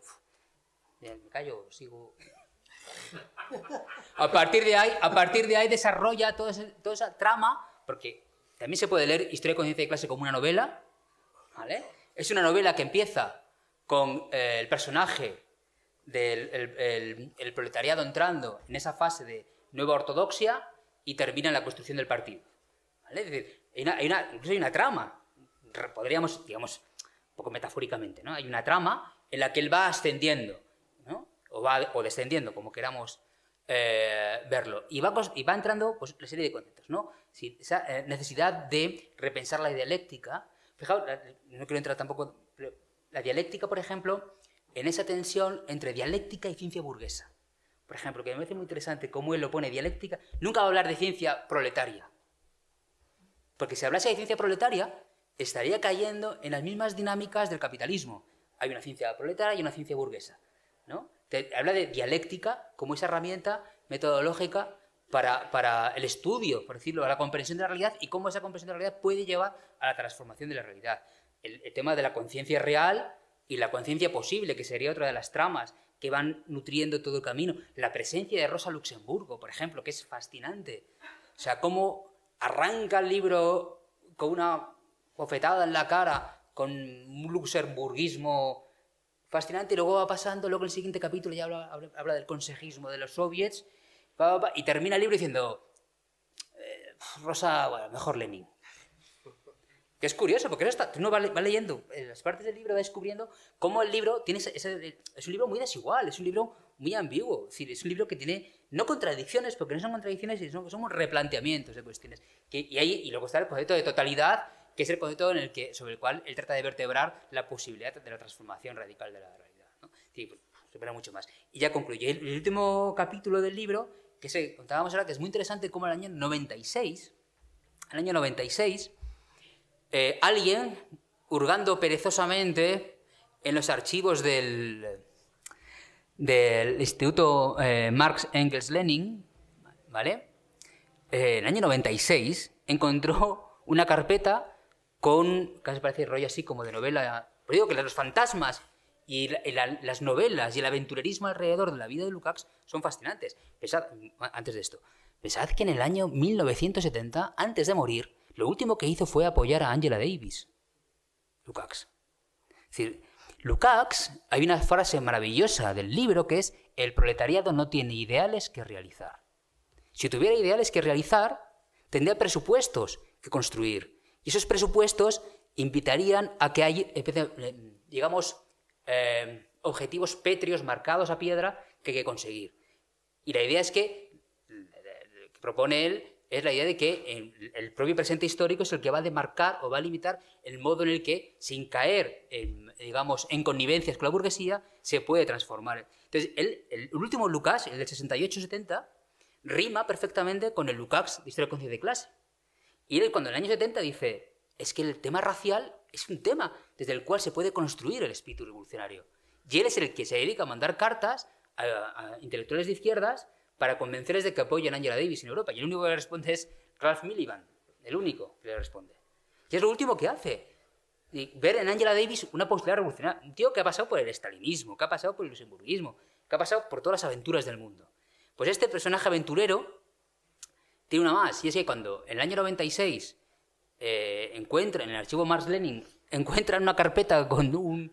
C: Me callo, sigo... A partir de ahí, a partir de ahí desarrolla toda esa, trama, porque también se puede leer Historia de Conciencia de Clase como una novela, ¿vale? Es una novela que empieza con eh, el personaje del el, el, proletariado entrando en esa fase de nueva ortodoxia y termina la construcción del partido. ¿vale? Es decir, incluso hay una trama, podríamos, digamos, un poco metafóricamente, ¿no? Hay una trama en la que él va ascendiendo o, va, o descendiendo, como queramos eh, verlo. Y va, y va entrando pues, una serie de conceptos, ¿no? Esa eh, necesidad de repensar la dialéctica. Fijaos, no quiero entrar tampoco, la dialéctica, por ejemplo, en esa tensión entre dialéctica y ciencia burguesa. Por ejemplo, que me parece muy interesante cómo él lo pone dialéctica, nunca va a hablar de ciencia proletaria. Porque si hablase de ciencia proletaria, estaría cayendo en las mismas dinámicas del capitalismo. Hay una ciencia proletaria y una ciencia burguesa. ¿no? habla de dialéctica como esa herramienta metodológica para, para, el estudio, por decirlo, a la comprensión de la realidad y cómo esa comprensión de la realidad puede llevar a la transformación de la realidad. El, tema de la conciencia real y la conciencia posible, que sería otra de las tramas que van nutriendo todo el camino. La presencia de Rosa Luxemburgo, por ejemplo, que es fascinante. O sea, cómo arranca el libro con una bofetada en la cara, con un luxemburguismo fascinante, y luego va pasando, luego el siguiente capítulo ya habla, habla, del consejismo de los soviets, y termina el libro diciendo, eh, Rosa, bueno, mejor Lenin. Que es curioso, porque eso está, uno va, va leyendo en las partes del libro, va descubriendo cómo el libro tiene ese- ese- es un libro muy desigual, es un libro muy ambiguo. Es decir, es un libro que tiene no contradicciones, porque no son contradicciones, sino son replanteamientos de cuestiones. Que, y, ahí, y luego está el concepto de totalidad, que es el concepto en el que, sobre el cual él trata de vertebrar la posibilidad de la transformación radical de la realidad. ¿no? Decir, pues, supera mucho más. Y ya concluye. El, el último capítulo del libro, que se contábamos ahora, que es muy interesante, como el año 96, el año 96, eh, alguien, hurgando perezosamente en los archivos del, Instituto eh, Marx Engels Lenin, ¿vale? Eh, en el año 96 encontró una carpeta con, casi parece rollo así como de novela, pero digo que los fantasmas y, la- y la- las novelas y el aventurerismo alrededor de la vida de Lukács son fascinantes. Pensad, antes de esto, pensad que en el año 1970, antes de morir, lo último que hizo fue apoyar a Angela Davis, Lukács. Es decir, Lukács, hay una frase maravillosa del libro que es, el proletariado no tiene ideales que realizar. Si tuviera ideales que realizar, tendría presupuestos que construir. Y esos presupuestos invitarían a que hay, eh, digamos, eh, objetivos pétreos marcados a piedra que hay que conseguir. Y la idea es que, eh, que propone él, es la idea de que el, propio presente histórico es el que va a demarcar o va a limitar el modo en el que, sin caer en, digamos, en connivencias con la burguesía, se puede transformar. Entonces, el, último Lucas, el del 68-70, rima perfectamente con el Lukács de Historia de Conciencia de Clase. Y él, cuando en el año 70 dice, es que el tema racial es un tema desde el cual se puede construir el espíritu revolucionario. Y él es el que se dedica a mandar cartas a intelectuales de izquierdas para convencerles de que apoyen a Angela Davis en Europa. Y el único que le responde es Ralph Miliband, el único que le responde. Y es lo último que hace. Y ver en Angela Davis una posibilidad revolucionaria. Un tío que ha pasado por el estalinismo, que ha pasado por el luxemburguismo, que ha pasado por todas las aventuras del mundo. Pues este personaje aventurero tiene una más, y es que cuando en el año 96 eh, encuentra en el archivo Marx Lenin, encuentran una carpeta con,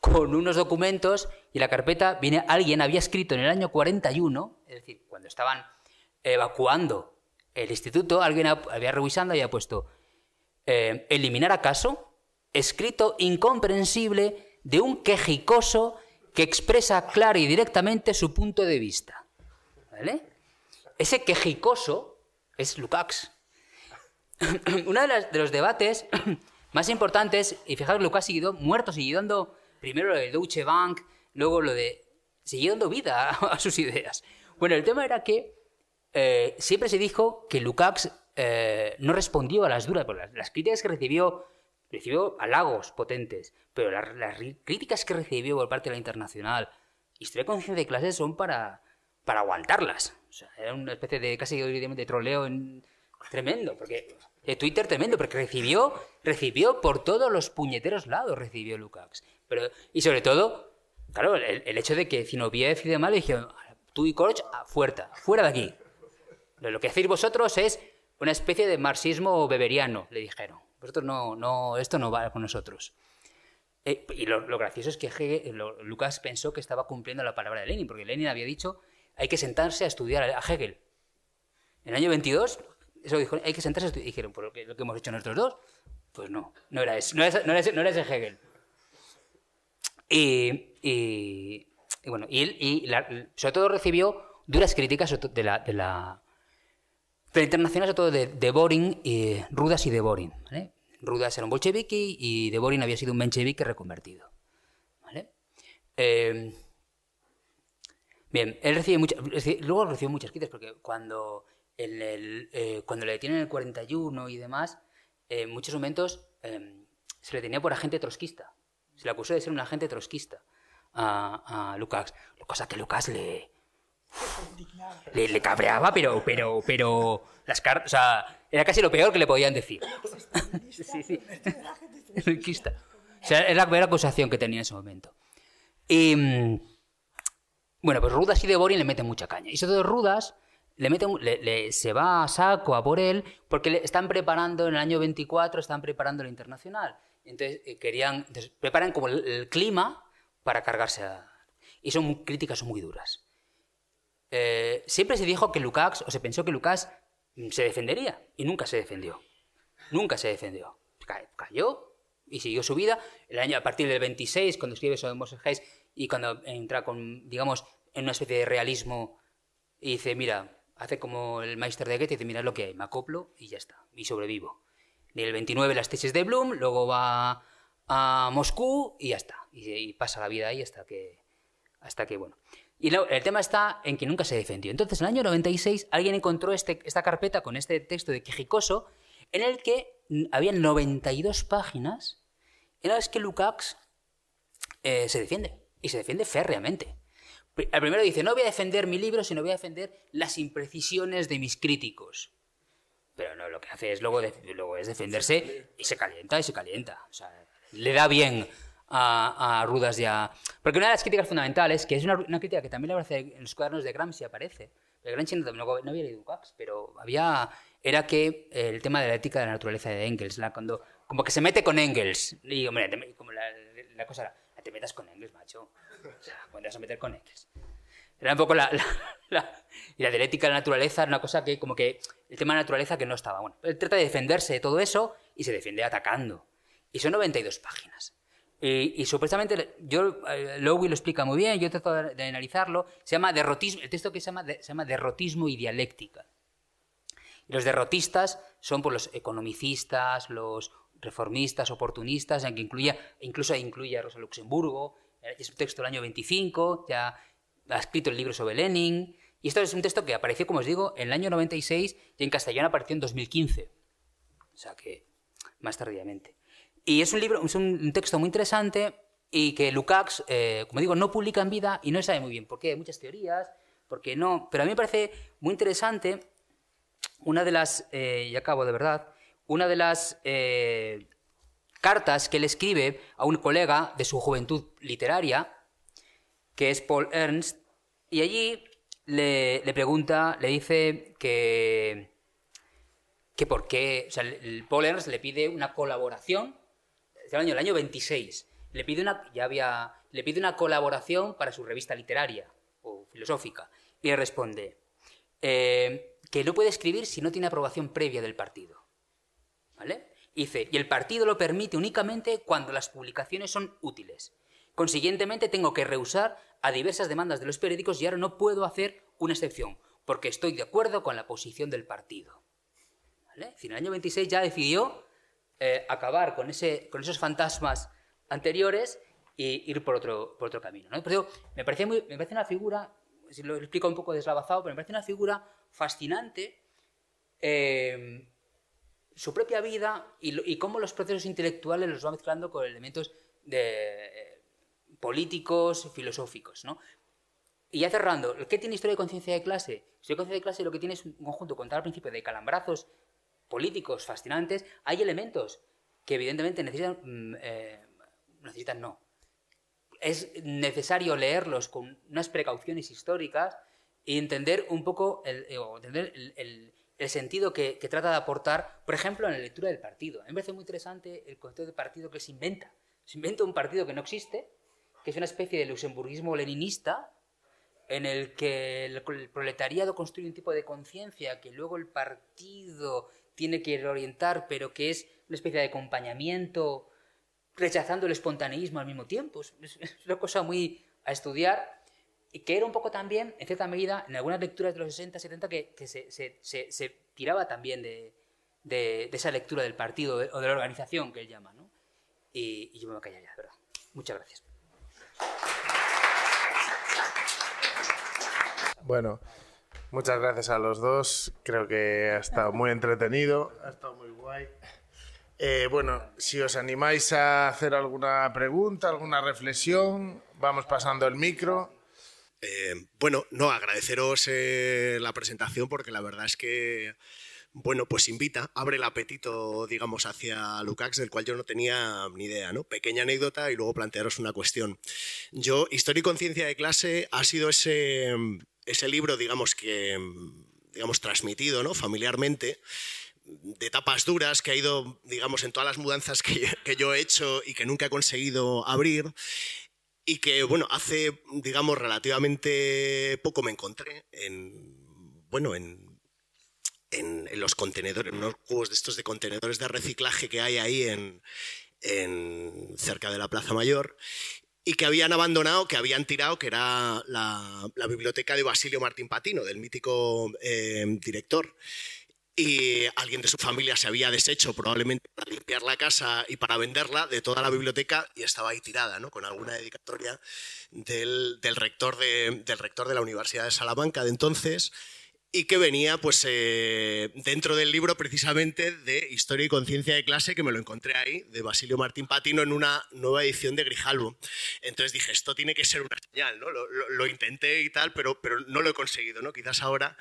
C: con unos documentos, y la carpeta viene, alguien había escrito en el año 41, es decir, cuando estaban evacuando el instituto, alguien ha- había revisando y había puesto, eh, eliminar acaso, escrito incomprensible de un quejicoso que expresa clara y directamente su punto de vista. ¿Vale? Ese quejicoso es Lukács. [clears throat] Uno de, los debates [clears throat] más importantes, y fijaros, Lukács siguió muerto, siguió dando primero lo de Deutsche Bank, luego lo de... siguió dando vida [laughs] a sus ideas. Bueno, el tema era que eh, siempre se dijo que Lukács eh, no respondió a las duras, las, las críticas que recibió, recibió halagos potentes, pero las, las críticas que recibió por parte de la internacional, historia de conciencia de clases son para, para aguantarlas. O sea, era una especie de casi de troleo en- tremendo, porque de Twitter tremendo, porque recibió, recibió por todos los puñeteros lados recibió Lukács. Pero, y sobre todo, claro, el, el hecho de que Zinoviev y demás le dijeron, tú y Korch, ah, fuera, fuera de aquí. Lo que hacéis vosotros es una especie de marxismo beberiano, le dijeron. Vosotros no, no, esto no va con nosotros. Eh, y lo, gracioso es que lo- Lucas pensó que estaba cumpliendo la palabra de Lenin, porque Lenin había dicho hay que sentarse a estudiar a Hegel. En el año 22, eso dijo, hay que sentarse a estudiar. Dijeron, ¿por lo que, lo que hemos hecho nosotros dos? Pues no, no era ese, no era no era ese Hegel. Y, y- y bueno, y, y sobre todo recibió duras críticas de la, de la, de internacional, sobre todo de, de Boring, y, Rudas y de Boring. ¿vale? Rudas era un bolchevique y de Boring había sido un menchevique reconvertido. Eh, bien, él recibe muchas, luego recibió muchas críticas porque cuando, en el, eh, cuando le detienen en el 41 y demás, eh, en muchos momentos eh, se le tenía por agente trotskista. Se le acusó de ser un agente trotskista a, a Lucas. Cosa que Lucas le, le, le cabreaba, pero, pero, pero las cartas, o sea, era casi lo peor que le podían decir. [laughs] sí, sí. [laughs] Trotskista. O sea, era la primera acusación que tenía en ese momento. Y, bueno, pues Rudas y de Borin le meten mucha caña. Y sobre todo Rudas le mete, le- le- se va a saco a por él porque le están preparando en el año 24, están preparando la internacional. Entonces eh, querían, entonces, preparan como el, el clima para cargarse a... Y son críticas muy duras. Eh, siempre se dijo que Lukács, o se pensó que Lukács mm, se defendería, y nunca se defendió. Nunca se defendió. ca- cayó y siguió su vida. El año a partir del 26, cuando escribe sobre Moses y cuando entra con, digamos, en una especie de realismo y dice, mira, hace como el Meister de Goethe, dice, mira lo que hay, me acoplo y ya está, y sobrevivo. Y el 29 las tesis de Bloom, luego va a Moscú y ya está. Y, y pasa la vida ahí hasta que, hasta que bueno. Y luego, el tema está en que nunca se defendió. Entonces, en el año 96, alguien encontró este, esta carpeta con este texto de Quejicoso, en el que había 92 páginas en las que Lukács eh, se defiende. Y se defiende férreamente. Al primero dice, no voy a defender mi libro, sino voy a defender las imprecisiones de mis críticos. Pero no, lo que hace es luego, de- luego es defenderse y se calienta y se calienta. O sea, le da bien a, Rudas y a... Porque una de las críticas fundamentales, que es una, crítica que también le aparece en los cuadernos de Gramsci, aparece. Gramsci no, no- no había leído Lukács, pero había... Era que el tema de la ética de la naturaleza de Engels, la- cuando como que se mete con Engels. Y hombre, como la, la cosa era, "Ah, te metas con Engels, macho. O sea, ¿cuándo te vas a meter con Engels? Era un poco la, la, la- y la dialéctica de la naturaleza era una cosa que, como que, el tema de la naturaleza que no estaba. Bueno, él trata de defenderse de todo eso y se defiende atacando. Y son 92 páginas. Y, y supuestamente, yo, eh, Lowy lo explica muy bien, yo trato de, de analizarlo, se llama derrotismo, el texto que se llama, se llama derrotismo y dialéctica. Los derrotistas son pues, los economicistas, los reformistas, oportunistas, en que incluya, incluso incluye a Rosa Luxemburgo. eh, Es un texto del año 25, ya ha escrito el libro sobre Lenin. Y esto es un texto que apareció, como os digo, en el año 96 y en castellano apareció en 2015. O sea que más tardíamente. Y es un libro, es un, texto muy interesante y que Lukács, eh, como digo, no publica en vida y no sabe muy bien por qué. Hay muchas teorías, porque no. Pero a mí me parece muy interesante una de las, eh, y acabo de verdad, una de las eh, cartas que él escribe a un colega de su juventud literaria, que es Paul Ernst, y allí le, le pregunta, le dice que, que por qué, o sea, el Paul Ernst le pide una colaboración, del año, el año 26, le pide una, ya había, le pide una colaboración para su revista literaria o filosófica, y le responde eh, que no puede escribir si no tiene aprobación previa del partido. ¿Vale? Dice, y el partido lo permite únicamente cuando las publicaciones son útiles. Consiguientemente tengo que rehusar a diversas demandas de los periódicos y ahora no puedo hacer una excepción, porque estoy de acuerdo con la posición del partido. ¿Vale? En el año 26 ya decidió eh, acabar con, ese, con esos fantasmas anteriores y ir por otro, por otro camino. ¿no? Por eso me parece, muy, me parece una figura, si lo explico un poco deslavazado, pero me parece una figura fascinante eh, su propia vida y, y cómo los procesos intelectuales los va mezclando con elementos de, eh, políticos, filosóficos. ¿no? Y ya cerrando, ¿qué tiene historia de conciencia de clase? Historia de conciencia de clase lo que tiene es un conjunto, contar al principio, de calambrazos políticos fascinantes. Hay elementos que evidentemente necesitan, mm, eh, necesitan no. Es necesario leerlos con unas precauciones históricas y entender un poco el, eh, entender el, el- sentido que, que trata de aportar, por ejemplo, en la lectura del partido. A mí me parece muy interesante el concepto de partido que se inventa. Se inventa un partido que no existe, que es una especie de luxemburguismo leninista, en el que el proletariado construye un tipo de conciencia que luego el partido tiene que reorientar, pero que es una especie de acompañamiento, rechazando el espontaneísmo al mismo tiempo. Es, una cosa muy a estudiar y que era un poco también, en cierta medida, en algunas lecturas de los 60, 70, que, que se, se- se- se tiraba también de, de- de esa lectura del partido o de la organización que él llama. ¿no? Y, y yo me voy a callar ya, de verdad. Muchas gracias.
E: Bueno, muchas gracias a los dos. Creo que ha estado muy entretenido, ha estado muy guay. Eh, bueno, si os animáis a hacer alguna pregunta, alguna reflexión, vamos pasando el micro.
G: Eh, bueno, no, agradeceros eh, la presentación porque la verdad es que, bueno, pues invita, abre el apetito, digamos, hacia Lukács, del cual yo no tenía ni idea, ¿no? Pequeña anécdota y luego plantearos una cuestión. Yo, Historia y Conciencia de Clase ha sido ese, ese libro, digamos, que, digamos, transmitido, ¿no? Familiarmente de tapas duras que ha ido, digamos, en todas las mudanzas que, que yo he hecho y que nunca he conseguido abrir y que, bueno, hace, digamos, relativamente poco me encontré en, bueno, en, en, los contenedores, en unos cubos de estos de contenedores de reciclaje que hay ahí en, cerca de la Plaza Mayor y que habían abandonado, que habían tirado, que era la, biblioteca de Basilio Martín Patino, del mítico eh, director. Y alguien de su familia se había deshecho probablemente para limpiar la casa y para venderla de toda la biblioteca y estaba ahí tirada, ¿no? con alguna dedicatoria del rector de la Universidad de Salamanca de entonces y que venía pues eh, dentro del libro precisamente de Historia y Conciencia de Clase, que me lo encontré ahí, de Basilio Martín Patino, en una nueva edición de Grijalvo. Entonces dije, esto tiene que ser una señal, ¿no? Lo, lo- lo intenté y tal, pero, pero no lo he conseguido, ¿no? Quizás ahora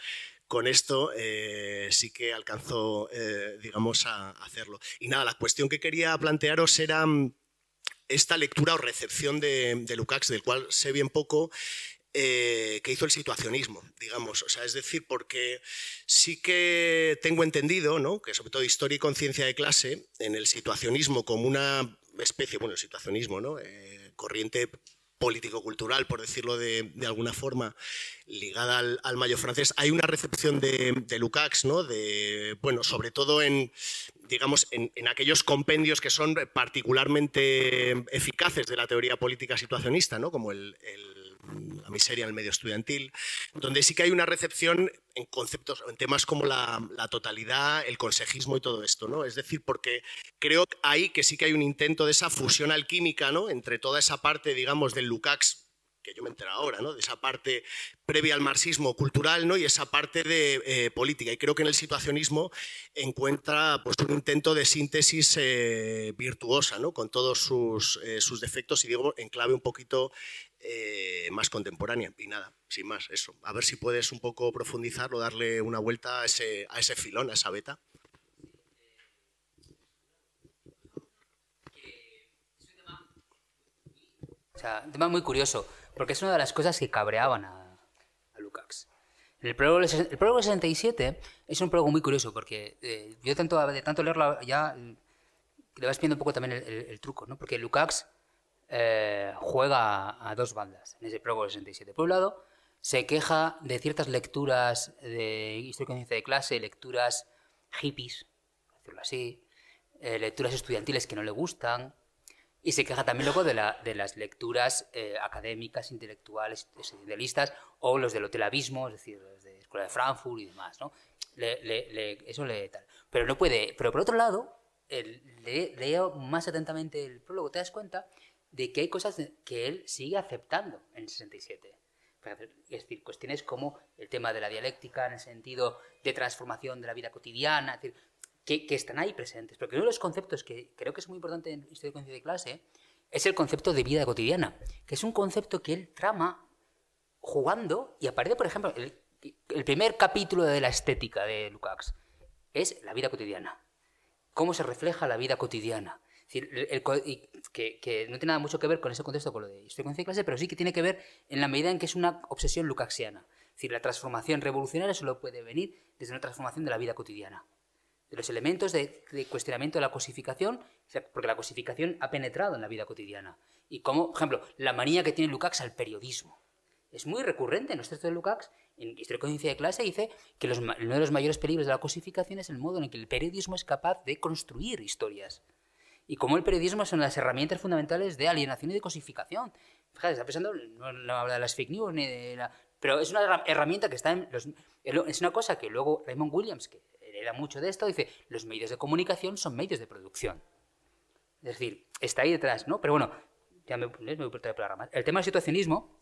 G: con esto eh, sí que alcanzó, eh, digamos, a hacerlo. Y nada, la cuestión que quería plantearos era mm, esta lectura o recepción de, de Lukács, del cual sé bien poco, eh, que hizo el situacionismo, digamos. O sea, es decir, porque sí que tengo entendido, ¿no? que sobre todo historia y conciencia de clase, en el situacionismo como una especie, bueno, el situacionismo, ¿no? Eh, corriente político-cultural, por decirlo de, de alguna forma, ligada al, al mayo francés, hay una recepción de, de Lukács, ¿no? de, bueno, sobre todo en, digamos, en, en aquellos compendios que son particularmente eficaces de la teoría política situacionista, ¿no? como el- el la miseria en el medio estudiantil, donde sí que hay una recepción en conceptos, en temas como la, la totalidad, el consejismo y todo esto, ¿no? Es decir, porque creo ahí que sí que hay un intento de esa fusión alquímica, ¿no? Entre toda esa parte, digamos, del Lukács, que yo me entero ahora, ¿no? De esa parte previa al marxismo cultural, ¿no? Y esa parte de eh, política. Y creo que en el situacionismo encuentra pues, un intento de síntesis eh, virtuosa, ¿no? Con todos sus, eh, sus defectos y digo en clave un poquito eh, más contemporánea. Y nada, sin más, eso. A ver si puedes un poco profundizarlo, darle una vuelta a ese, a ese filón, a esa beta.
C: O sea, un tema muy curioso, porque es una de las cosas que cabreaban a, a Lukács. El prólogo, el prólogo del 67 es un prólogo muy curioso, porque eh, yo tanto, de tanto leerlo ya le vas viendo un poco también el, el- el truco, ¿no? Porque Lukács eh, juega a, dos bandas en ese del 67. Por un lado, se queja de ciertas lecturas de historia y de clase, lecturas hippies, decirlo así, eh, lecturas estudiantiles que no le gustan, y se queja también luego de, la- de las lecturas eh, académicas, intelectuales, existencialistas, o los del hotelabismo, es decir, los de Escuela de Frankfurt y demás, ¿no? Le- le- le- eso le tal. Pero no puede. Pero por otro lado, el, le- leo más atentamente el prólogo, te das cuenta de que hay cosas que él sigue aceptando en el 67. Es decir, cuestiones como el tema de la dialéctica en el sentido de transformación de la vida cotidiana, es decir, que, que están ahí presentes. Porque uno de los conceptos que creo que es muy importante en Historia de Conciencia de Clase es el concepto de vida cotidiana, que es un concepto que él trama jugando y aparece, por ejemplo, el, el primer capítulo de la estética de Lukács es la vida cotidiana. Cómo se refleja la vida cotidiana. Decir, el- el y que, que no tiene nada mucho que ver con ese contexto, con lo de conciencia y clase, pero sí que tiene que ver en la medida en que es una obsesión lukácsiana. Es decir, la transformación revolucionaria solo puede venir desde una transformación de la vida cotidiana de los elementos de, de cuestionamiento de la cosificación, porque la cosificación ha penetrado en la vida cotidiana. Y como, por ejemplo, la manía que tiene Lukács al periodismo. Es muy recurrente en los textos de Lukács, en Historia Conciencia de Clase, dice que los uno de los mayores peligros de la cosificación es el modo en el que el periodismo es capaz de construir historias. Y cómo el periodismo son las herramientas fundamentales de alienación y de cosificación. Fíjate, está pensando, no, habla de las fake news ni de la... Pero es una herra- herramienta que está en los... Es una cosa que luego Raymond Williams, que hereda mucho de esto, dice, los medios de comunicación son medios de producción. Es decir, está ahí detrás, ¿no? Pero bueno, ya me, me voy por el programa. El tema del situacionismo,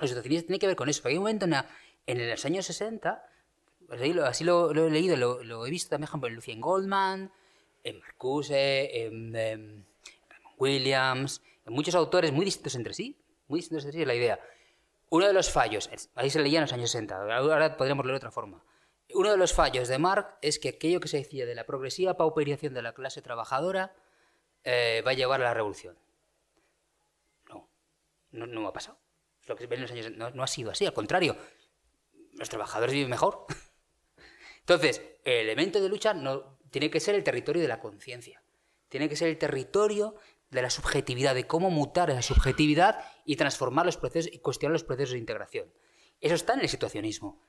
C: los situacionistas tiene que ver con eso. Porque hay un momento en, la- en los años 60, pues ahí lo- así lo, lo he leído, lo, lo he visto también, por ejemplo, en Lucien Goldman, en Marcuse, en, Raymond Williams, en muchos autores muy distintos entre sí, muy distintos entre sí es la idea. Uno de los fallos, ahí se leía en los años 60, ahora podríamos leerlo de otra forma. Uno de los fallos de Marx es que aquello que se decía de la progresiva pauperización de la clase trabajadora eh, va a llevar a la revolución. No, no, no ha pasado. Lo que se ve en los años no, no ha sido así, al contrario, los trabajadores viven mejor. [laughs] Entonces, el elemento de lucha no, tiene que ser el territorio de la conciencia. Tiene que ser el territorio de la subjetividad, de cómo mutar esa subjetividad y transformar los procesos y cuestionar los procesos de integración. Eso está en el situacionismo.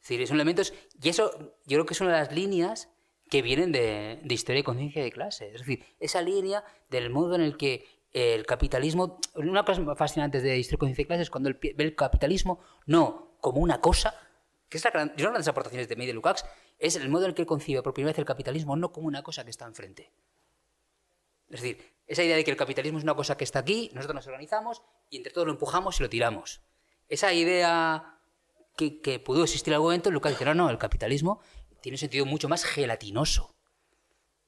C: Es decir, son elementos. Y eso, yo creo que es una de las líneas que vienen de, de historia y conciencia de clase. Es decir, esa línea del modo en el que el capitalismo. Una cosa fascinante de historia y conciencia de clase es cuando el, ve el capitalismo no como una cosa, que es la gran, una de las aportaciones de de Lukács, es el modo en el que concibe por primera vez el capitalismo no como una cosa que está enfrente. Es decir, esa idea de que el capitalismo es una cosa que está aquí, nosotros nos organizamos y entre todos lo empujamos y lo tiramos. Esa idea que, que pudo existir en algún momento, Lucas dice, no, no, el capitalismo tiene un sentido mucho más gelatinoso.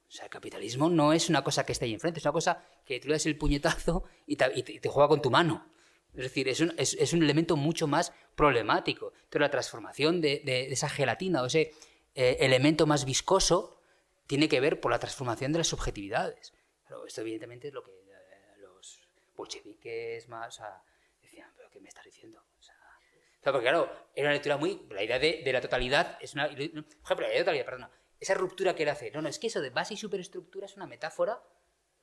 C: O sea, el capitalismo no es una cosa que está ahí enfrente, es una cosa que tú le das el puñetazo y te, juega con tu mano. Es decir, es un, es- un elemento mucho más problemático. Entonces, la transformación de- de esa gelatina o ese eh, elemento más viscoso tiene que ver por la transformación de las subjetividades. Claro, esto evidentemente es lo que eh, los bolcheviques más sea, decían, pero ¿qué me estás diciendo? O sea, porque claro, era una lectura muy... La idea de, de la totalidad es una... Por ejemplo, la idea de totalidad, perdona. Esa ruptura que él hace. No, no, es que eso de base y superestructura es una metáfora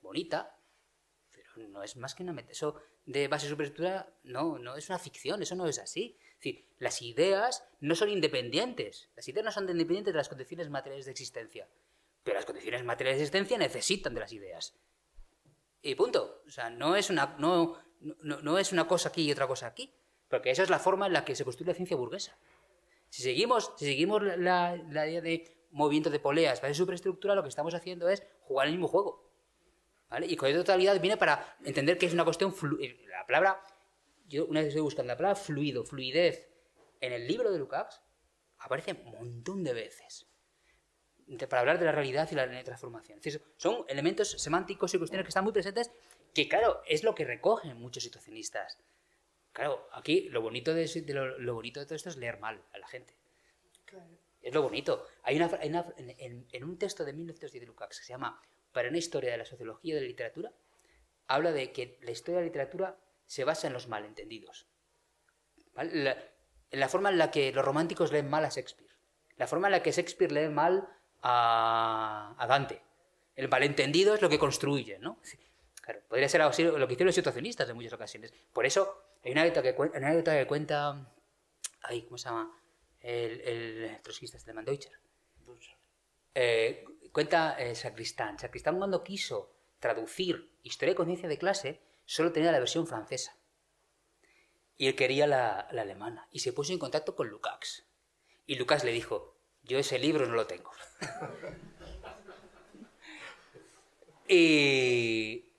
C: bonita, pero no es más que una metáfora. Eso de base y superestructura no, no es una ficción, eso no es así. Decir, las ideas no son independientes. Las ideas no son independientes de las condiciones materiales de existencia. Pero las condiciones materiales de existencia necesitan de las ideas. Y punto. O sea, no es una, no, no, no es una cosa aquí y otra cosa aquí. Porque esa es la forma en la que se construye la ciencia burguesa. Si seguimos, si seguimos la, la- la idea de movimiento de poleas, base superestructura, lo que estamos haciendo es jugar el mismo juego. ¿Vale? Y con totalidad viene para entender que es una cuestión. eh, La palabra. Yo una vez estoy buscando la palabra fluido, fluidez, en el libro de Lukács aparece un montón de veces para hablar de la realidad y la transformación. Es decir, son elementos semánticos y cuestiones que están muy presentes que, claro, es lo que recogen muchos situacionistas. Claro, aquí lo bonito de, de lo, lo bonito de todo esto es leer mal a la gente. Es lo bonito. Hay una, hay una- en, en- en un texto de 1910 de Lukács que se llama Para una historia de la sociología y de la literatura, habla de que la historia de la literatura se basa en los malentendidos. ¿Vale? La, la forma en la que los románticos leen mal a Shakespeare. La forma en la que Shakespeare lee mal a, a Dante. El malentendido es lo que construye, ¿no? Claro, podría ser así lo que hicieron los situacionistas en muchas ocasiones. Por eso hay una anécdota que, cuen- una anécdota que cuenta... Ay, ¿Cómo se llama? El, el trotskista este de Mandeutzer. Eh, cuenta eh, Sacristán. Sacristán cuando quiso traducir Historia y Conciencia de Clase, solo tenía la versión francesa. Y él quería la, alemana. Y se puso en contacto con Lukács. Y Lukács le dijo, yo ese libro no lo tengo. [laughs] y,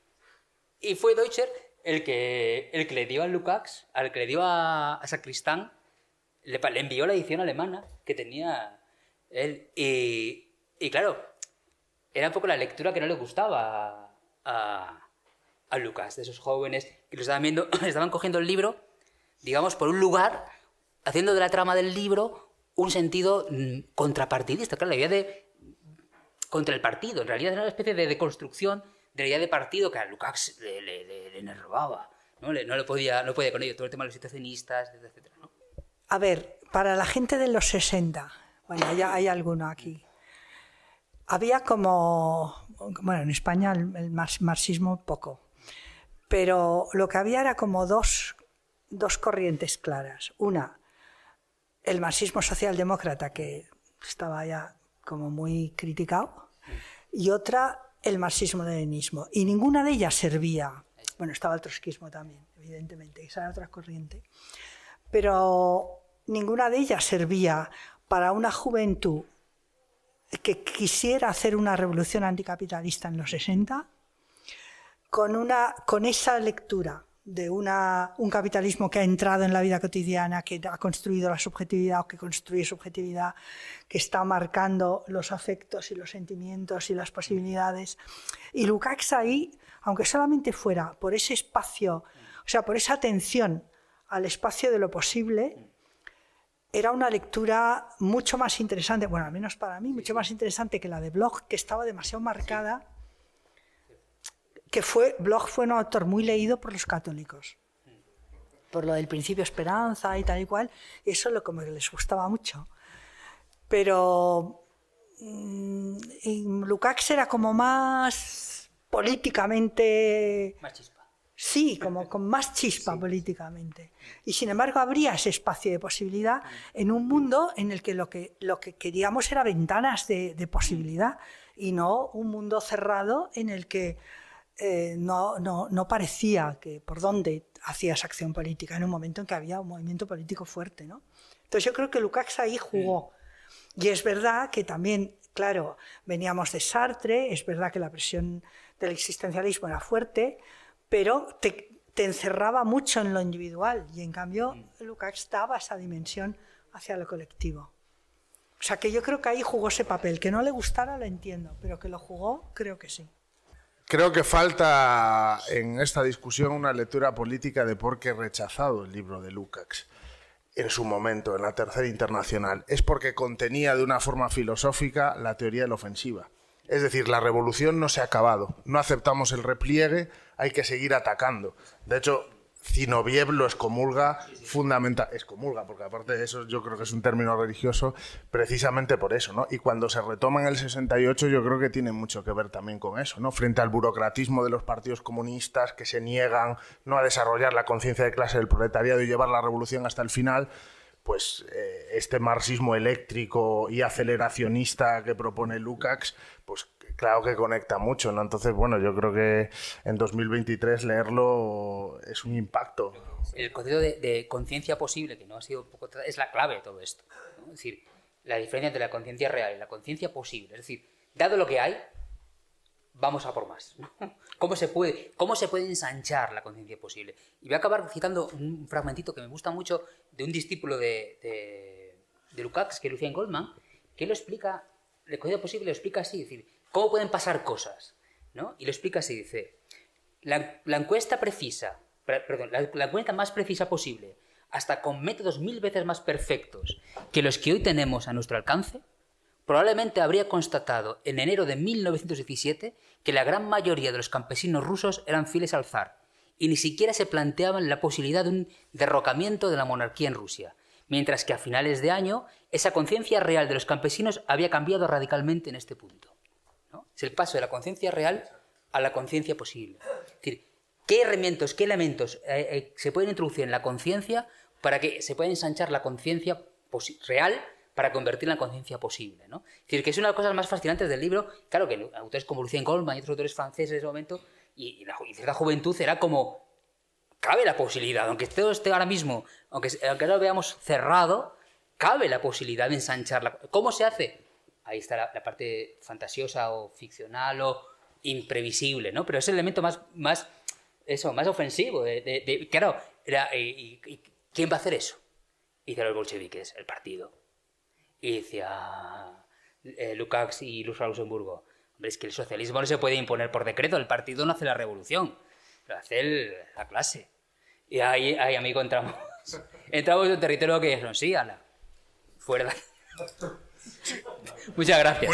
C: y fue Deutscher el que, el que le dio a Lukács, al que le dio a, a Sacristán, le envió la edición alemana que tenía él. Y, y claro, era un poco la lectura que no le gustaba a, a Lucas, de esos jóvenes que lo estaban viendo, [coughs] estaban cogiendo el libro, digamos, por un lugar, haciendo de la trama del libro un sentido mm, contrapartidista. Claro, la idea de contra el partido. En realidad era una especie de deconstrucción de la idea de partido que a Lukács le, le. ¿no? Le- no le podía, no podía con ello. Todo el tema de los situacionistas, etcétera, ¿no?
F: A ver, para la gente de los 60, bueno, hay alguno aquí, había como, bueno, en España el, el mar- marxismo poco, pero lo que había era como dos, dos corrientes claras. Una, el marxismo socialdemócrata, que estaba ya como muy criticado, y otra, el marxismo-leninismo. Y ninguna de ellas servía, bueno, estaba el trotskismo también, evidentemente, esa era otra corriente pero ninguna de ellas servía para una juventud que quisiera hacer una revolución anticapitalista en los 60 con, una, con esa lectura de una, un capitalismo que ha entrado en la vida cotidiana, que ha construido la subjetividad o que construye subjetividad, que está marcando los afectos y los sentimientos y las posibilidades. Y Lukács ahí, aunque solamente fuera por ese espacio, o sea, por esa atención al espacio de lo posible, era una lectura mucho más interesante, bueno, al menos para mí, mucho más interesante que la de Bloch, que estaba demasiado marcada, que fue, Bloch fue un autor muy leído por los católicos, por lo del principio esperanza y tal y cual, y eso es lo que les gustaba mucho. Pero mm, Lukács era como más políticamente
C: Más chispa.
F: Sí, como con más chispa políticamente. Y sin embargo habría ese espacio de posibilidad en un mundo en el que lo que, lo que queríamos era ventanas de, de posibilidad y no un mundo cerrado en el que eh, no, no, no, parecía que por dónde hacías acción política en un momento en que había un movimiento político fuerte. ¿no? Entonces yo creo que Lukács ahí jugó. Y es verdad que también, claro, veníamos de Sartre, es verdad que la presión del existencialismo era fuerte, pero te, te encerraba mucho en lo individual y en cambio Lukács daba esa dimensión hacia lo colectivo. O sea que yo creo que ahí jugó ese papel. Que no le gustara lo entiendo, pero que lo jugó creo que sí.
E: Creo que falta en esta discusión una lectura política de por qué rechazado el libro de Lukács en su momento, en la Tercera Internacional. Es porque contenía de una forma filosófica la teoría de la ofensiva. Es decir, la revolución no se ha acabado. No aceptamos el repliegue, hay que seguir atacando. De hecho, Zinoviev lo excomulga fundamental, excomulga, porque aparte de eso yo creo que es un término religioso precisamente por eso, ¿no? Y cuando se retoma en el 68 yo creo que tiene mucho que ver también con eso, ¿no? Frente al burocratismo de los partidos comunistas que se niegan no a desarrollar la conciencia de clase del proletariado y llevar la revolución hasta el final, pues eh, este marxismo eléctrico y aceleracionista que propone Lukács, pues claro que conecta mucho, ¿no? Entonces, bueno, yo creo que en 2023 leerlo es un impacto.
C: El concepto de, conciencia posible, que no ha sido poco es la clave de todo esto. Es decir, la diferencia entre la conciencia real y la conciencia posible. Es decir, dado lo que hay, vamos a por más. [laughs] ¿Cómo se puede, cómo se puede ensanchar la conciencia posible? Y voy a acabar citando un fragmentito que me gusta mucho de un discípulo de, de, de Lukács, que es Lucien Goldman, que lo explica, la conciencia posible lo explica así, es decir, ¿Cómo pueden pasar cosas? ¿no? Y lo explica así, dice, la, encuesta precisa, perdón, la, la encuesta más precisa posible, hasta con métodos mil veces más perfectos que los que hoy tenemos a nuestro alcance, probablemente habría constatado en enero de 1917 que la gran mayoría de los campesinos rusos eran fieles al zar y ni siquiera se planteaban la posibilidad de un derrocamiento de la monarquía en Rusia, mientras que a finales de año esa conciencia real de los campesinos había cambiado radicalmente en este punto. Es el paso de la conciencia real a la conciencia posible. Es decir, ¿qué herramientas, qué elementos eh, eh, se pueden introducir en la conciencia para que se pueda ensanchar la conciencia real para convertirla en conciencia posible? ¿no? Es decir, que es una de las cosas más fascinantes del libro. Claro que autores como Lucien Goldman y otros autores franceses en ese momento, y, la, cierta juventud era como cabe la posibilidad, aunque todo esté ahora mismo, aunque, aunque no lo veamos cerrado, cabe la posibilidad de ensancharla. ¿Cómo se hace? Ahí está la, parte fantasiosa o ficcional o imprevisible, ¿no? Pero es el elemento más, más, eso, más ofensivo. De, claro, y, ¿quién va a hacer eso? Y los bolcheviques, el partido. Y decía eh, Lukács y Luz Luxemburgo, hombre, es que el socialismo no se puede imponer por decreto, el partido no hace la revolución, lo hace la clase. Y ahí, ahí, amigo, entramos, [laughs] entramos en un territorio que es, sí, ala, fuera. Muchas gracias.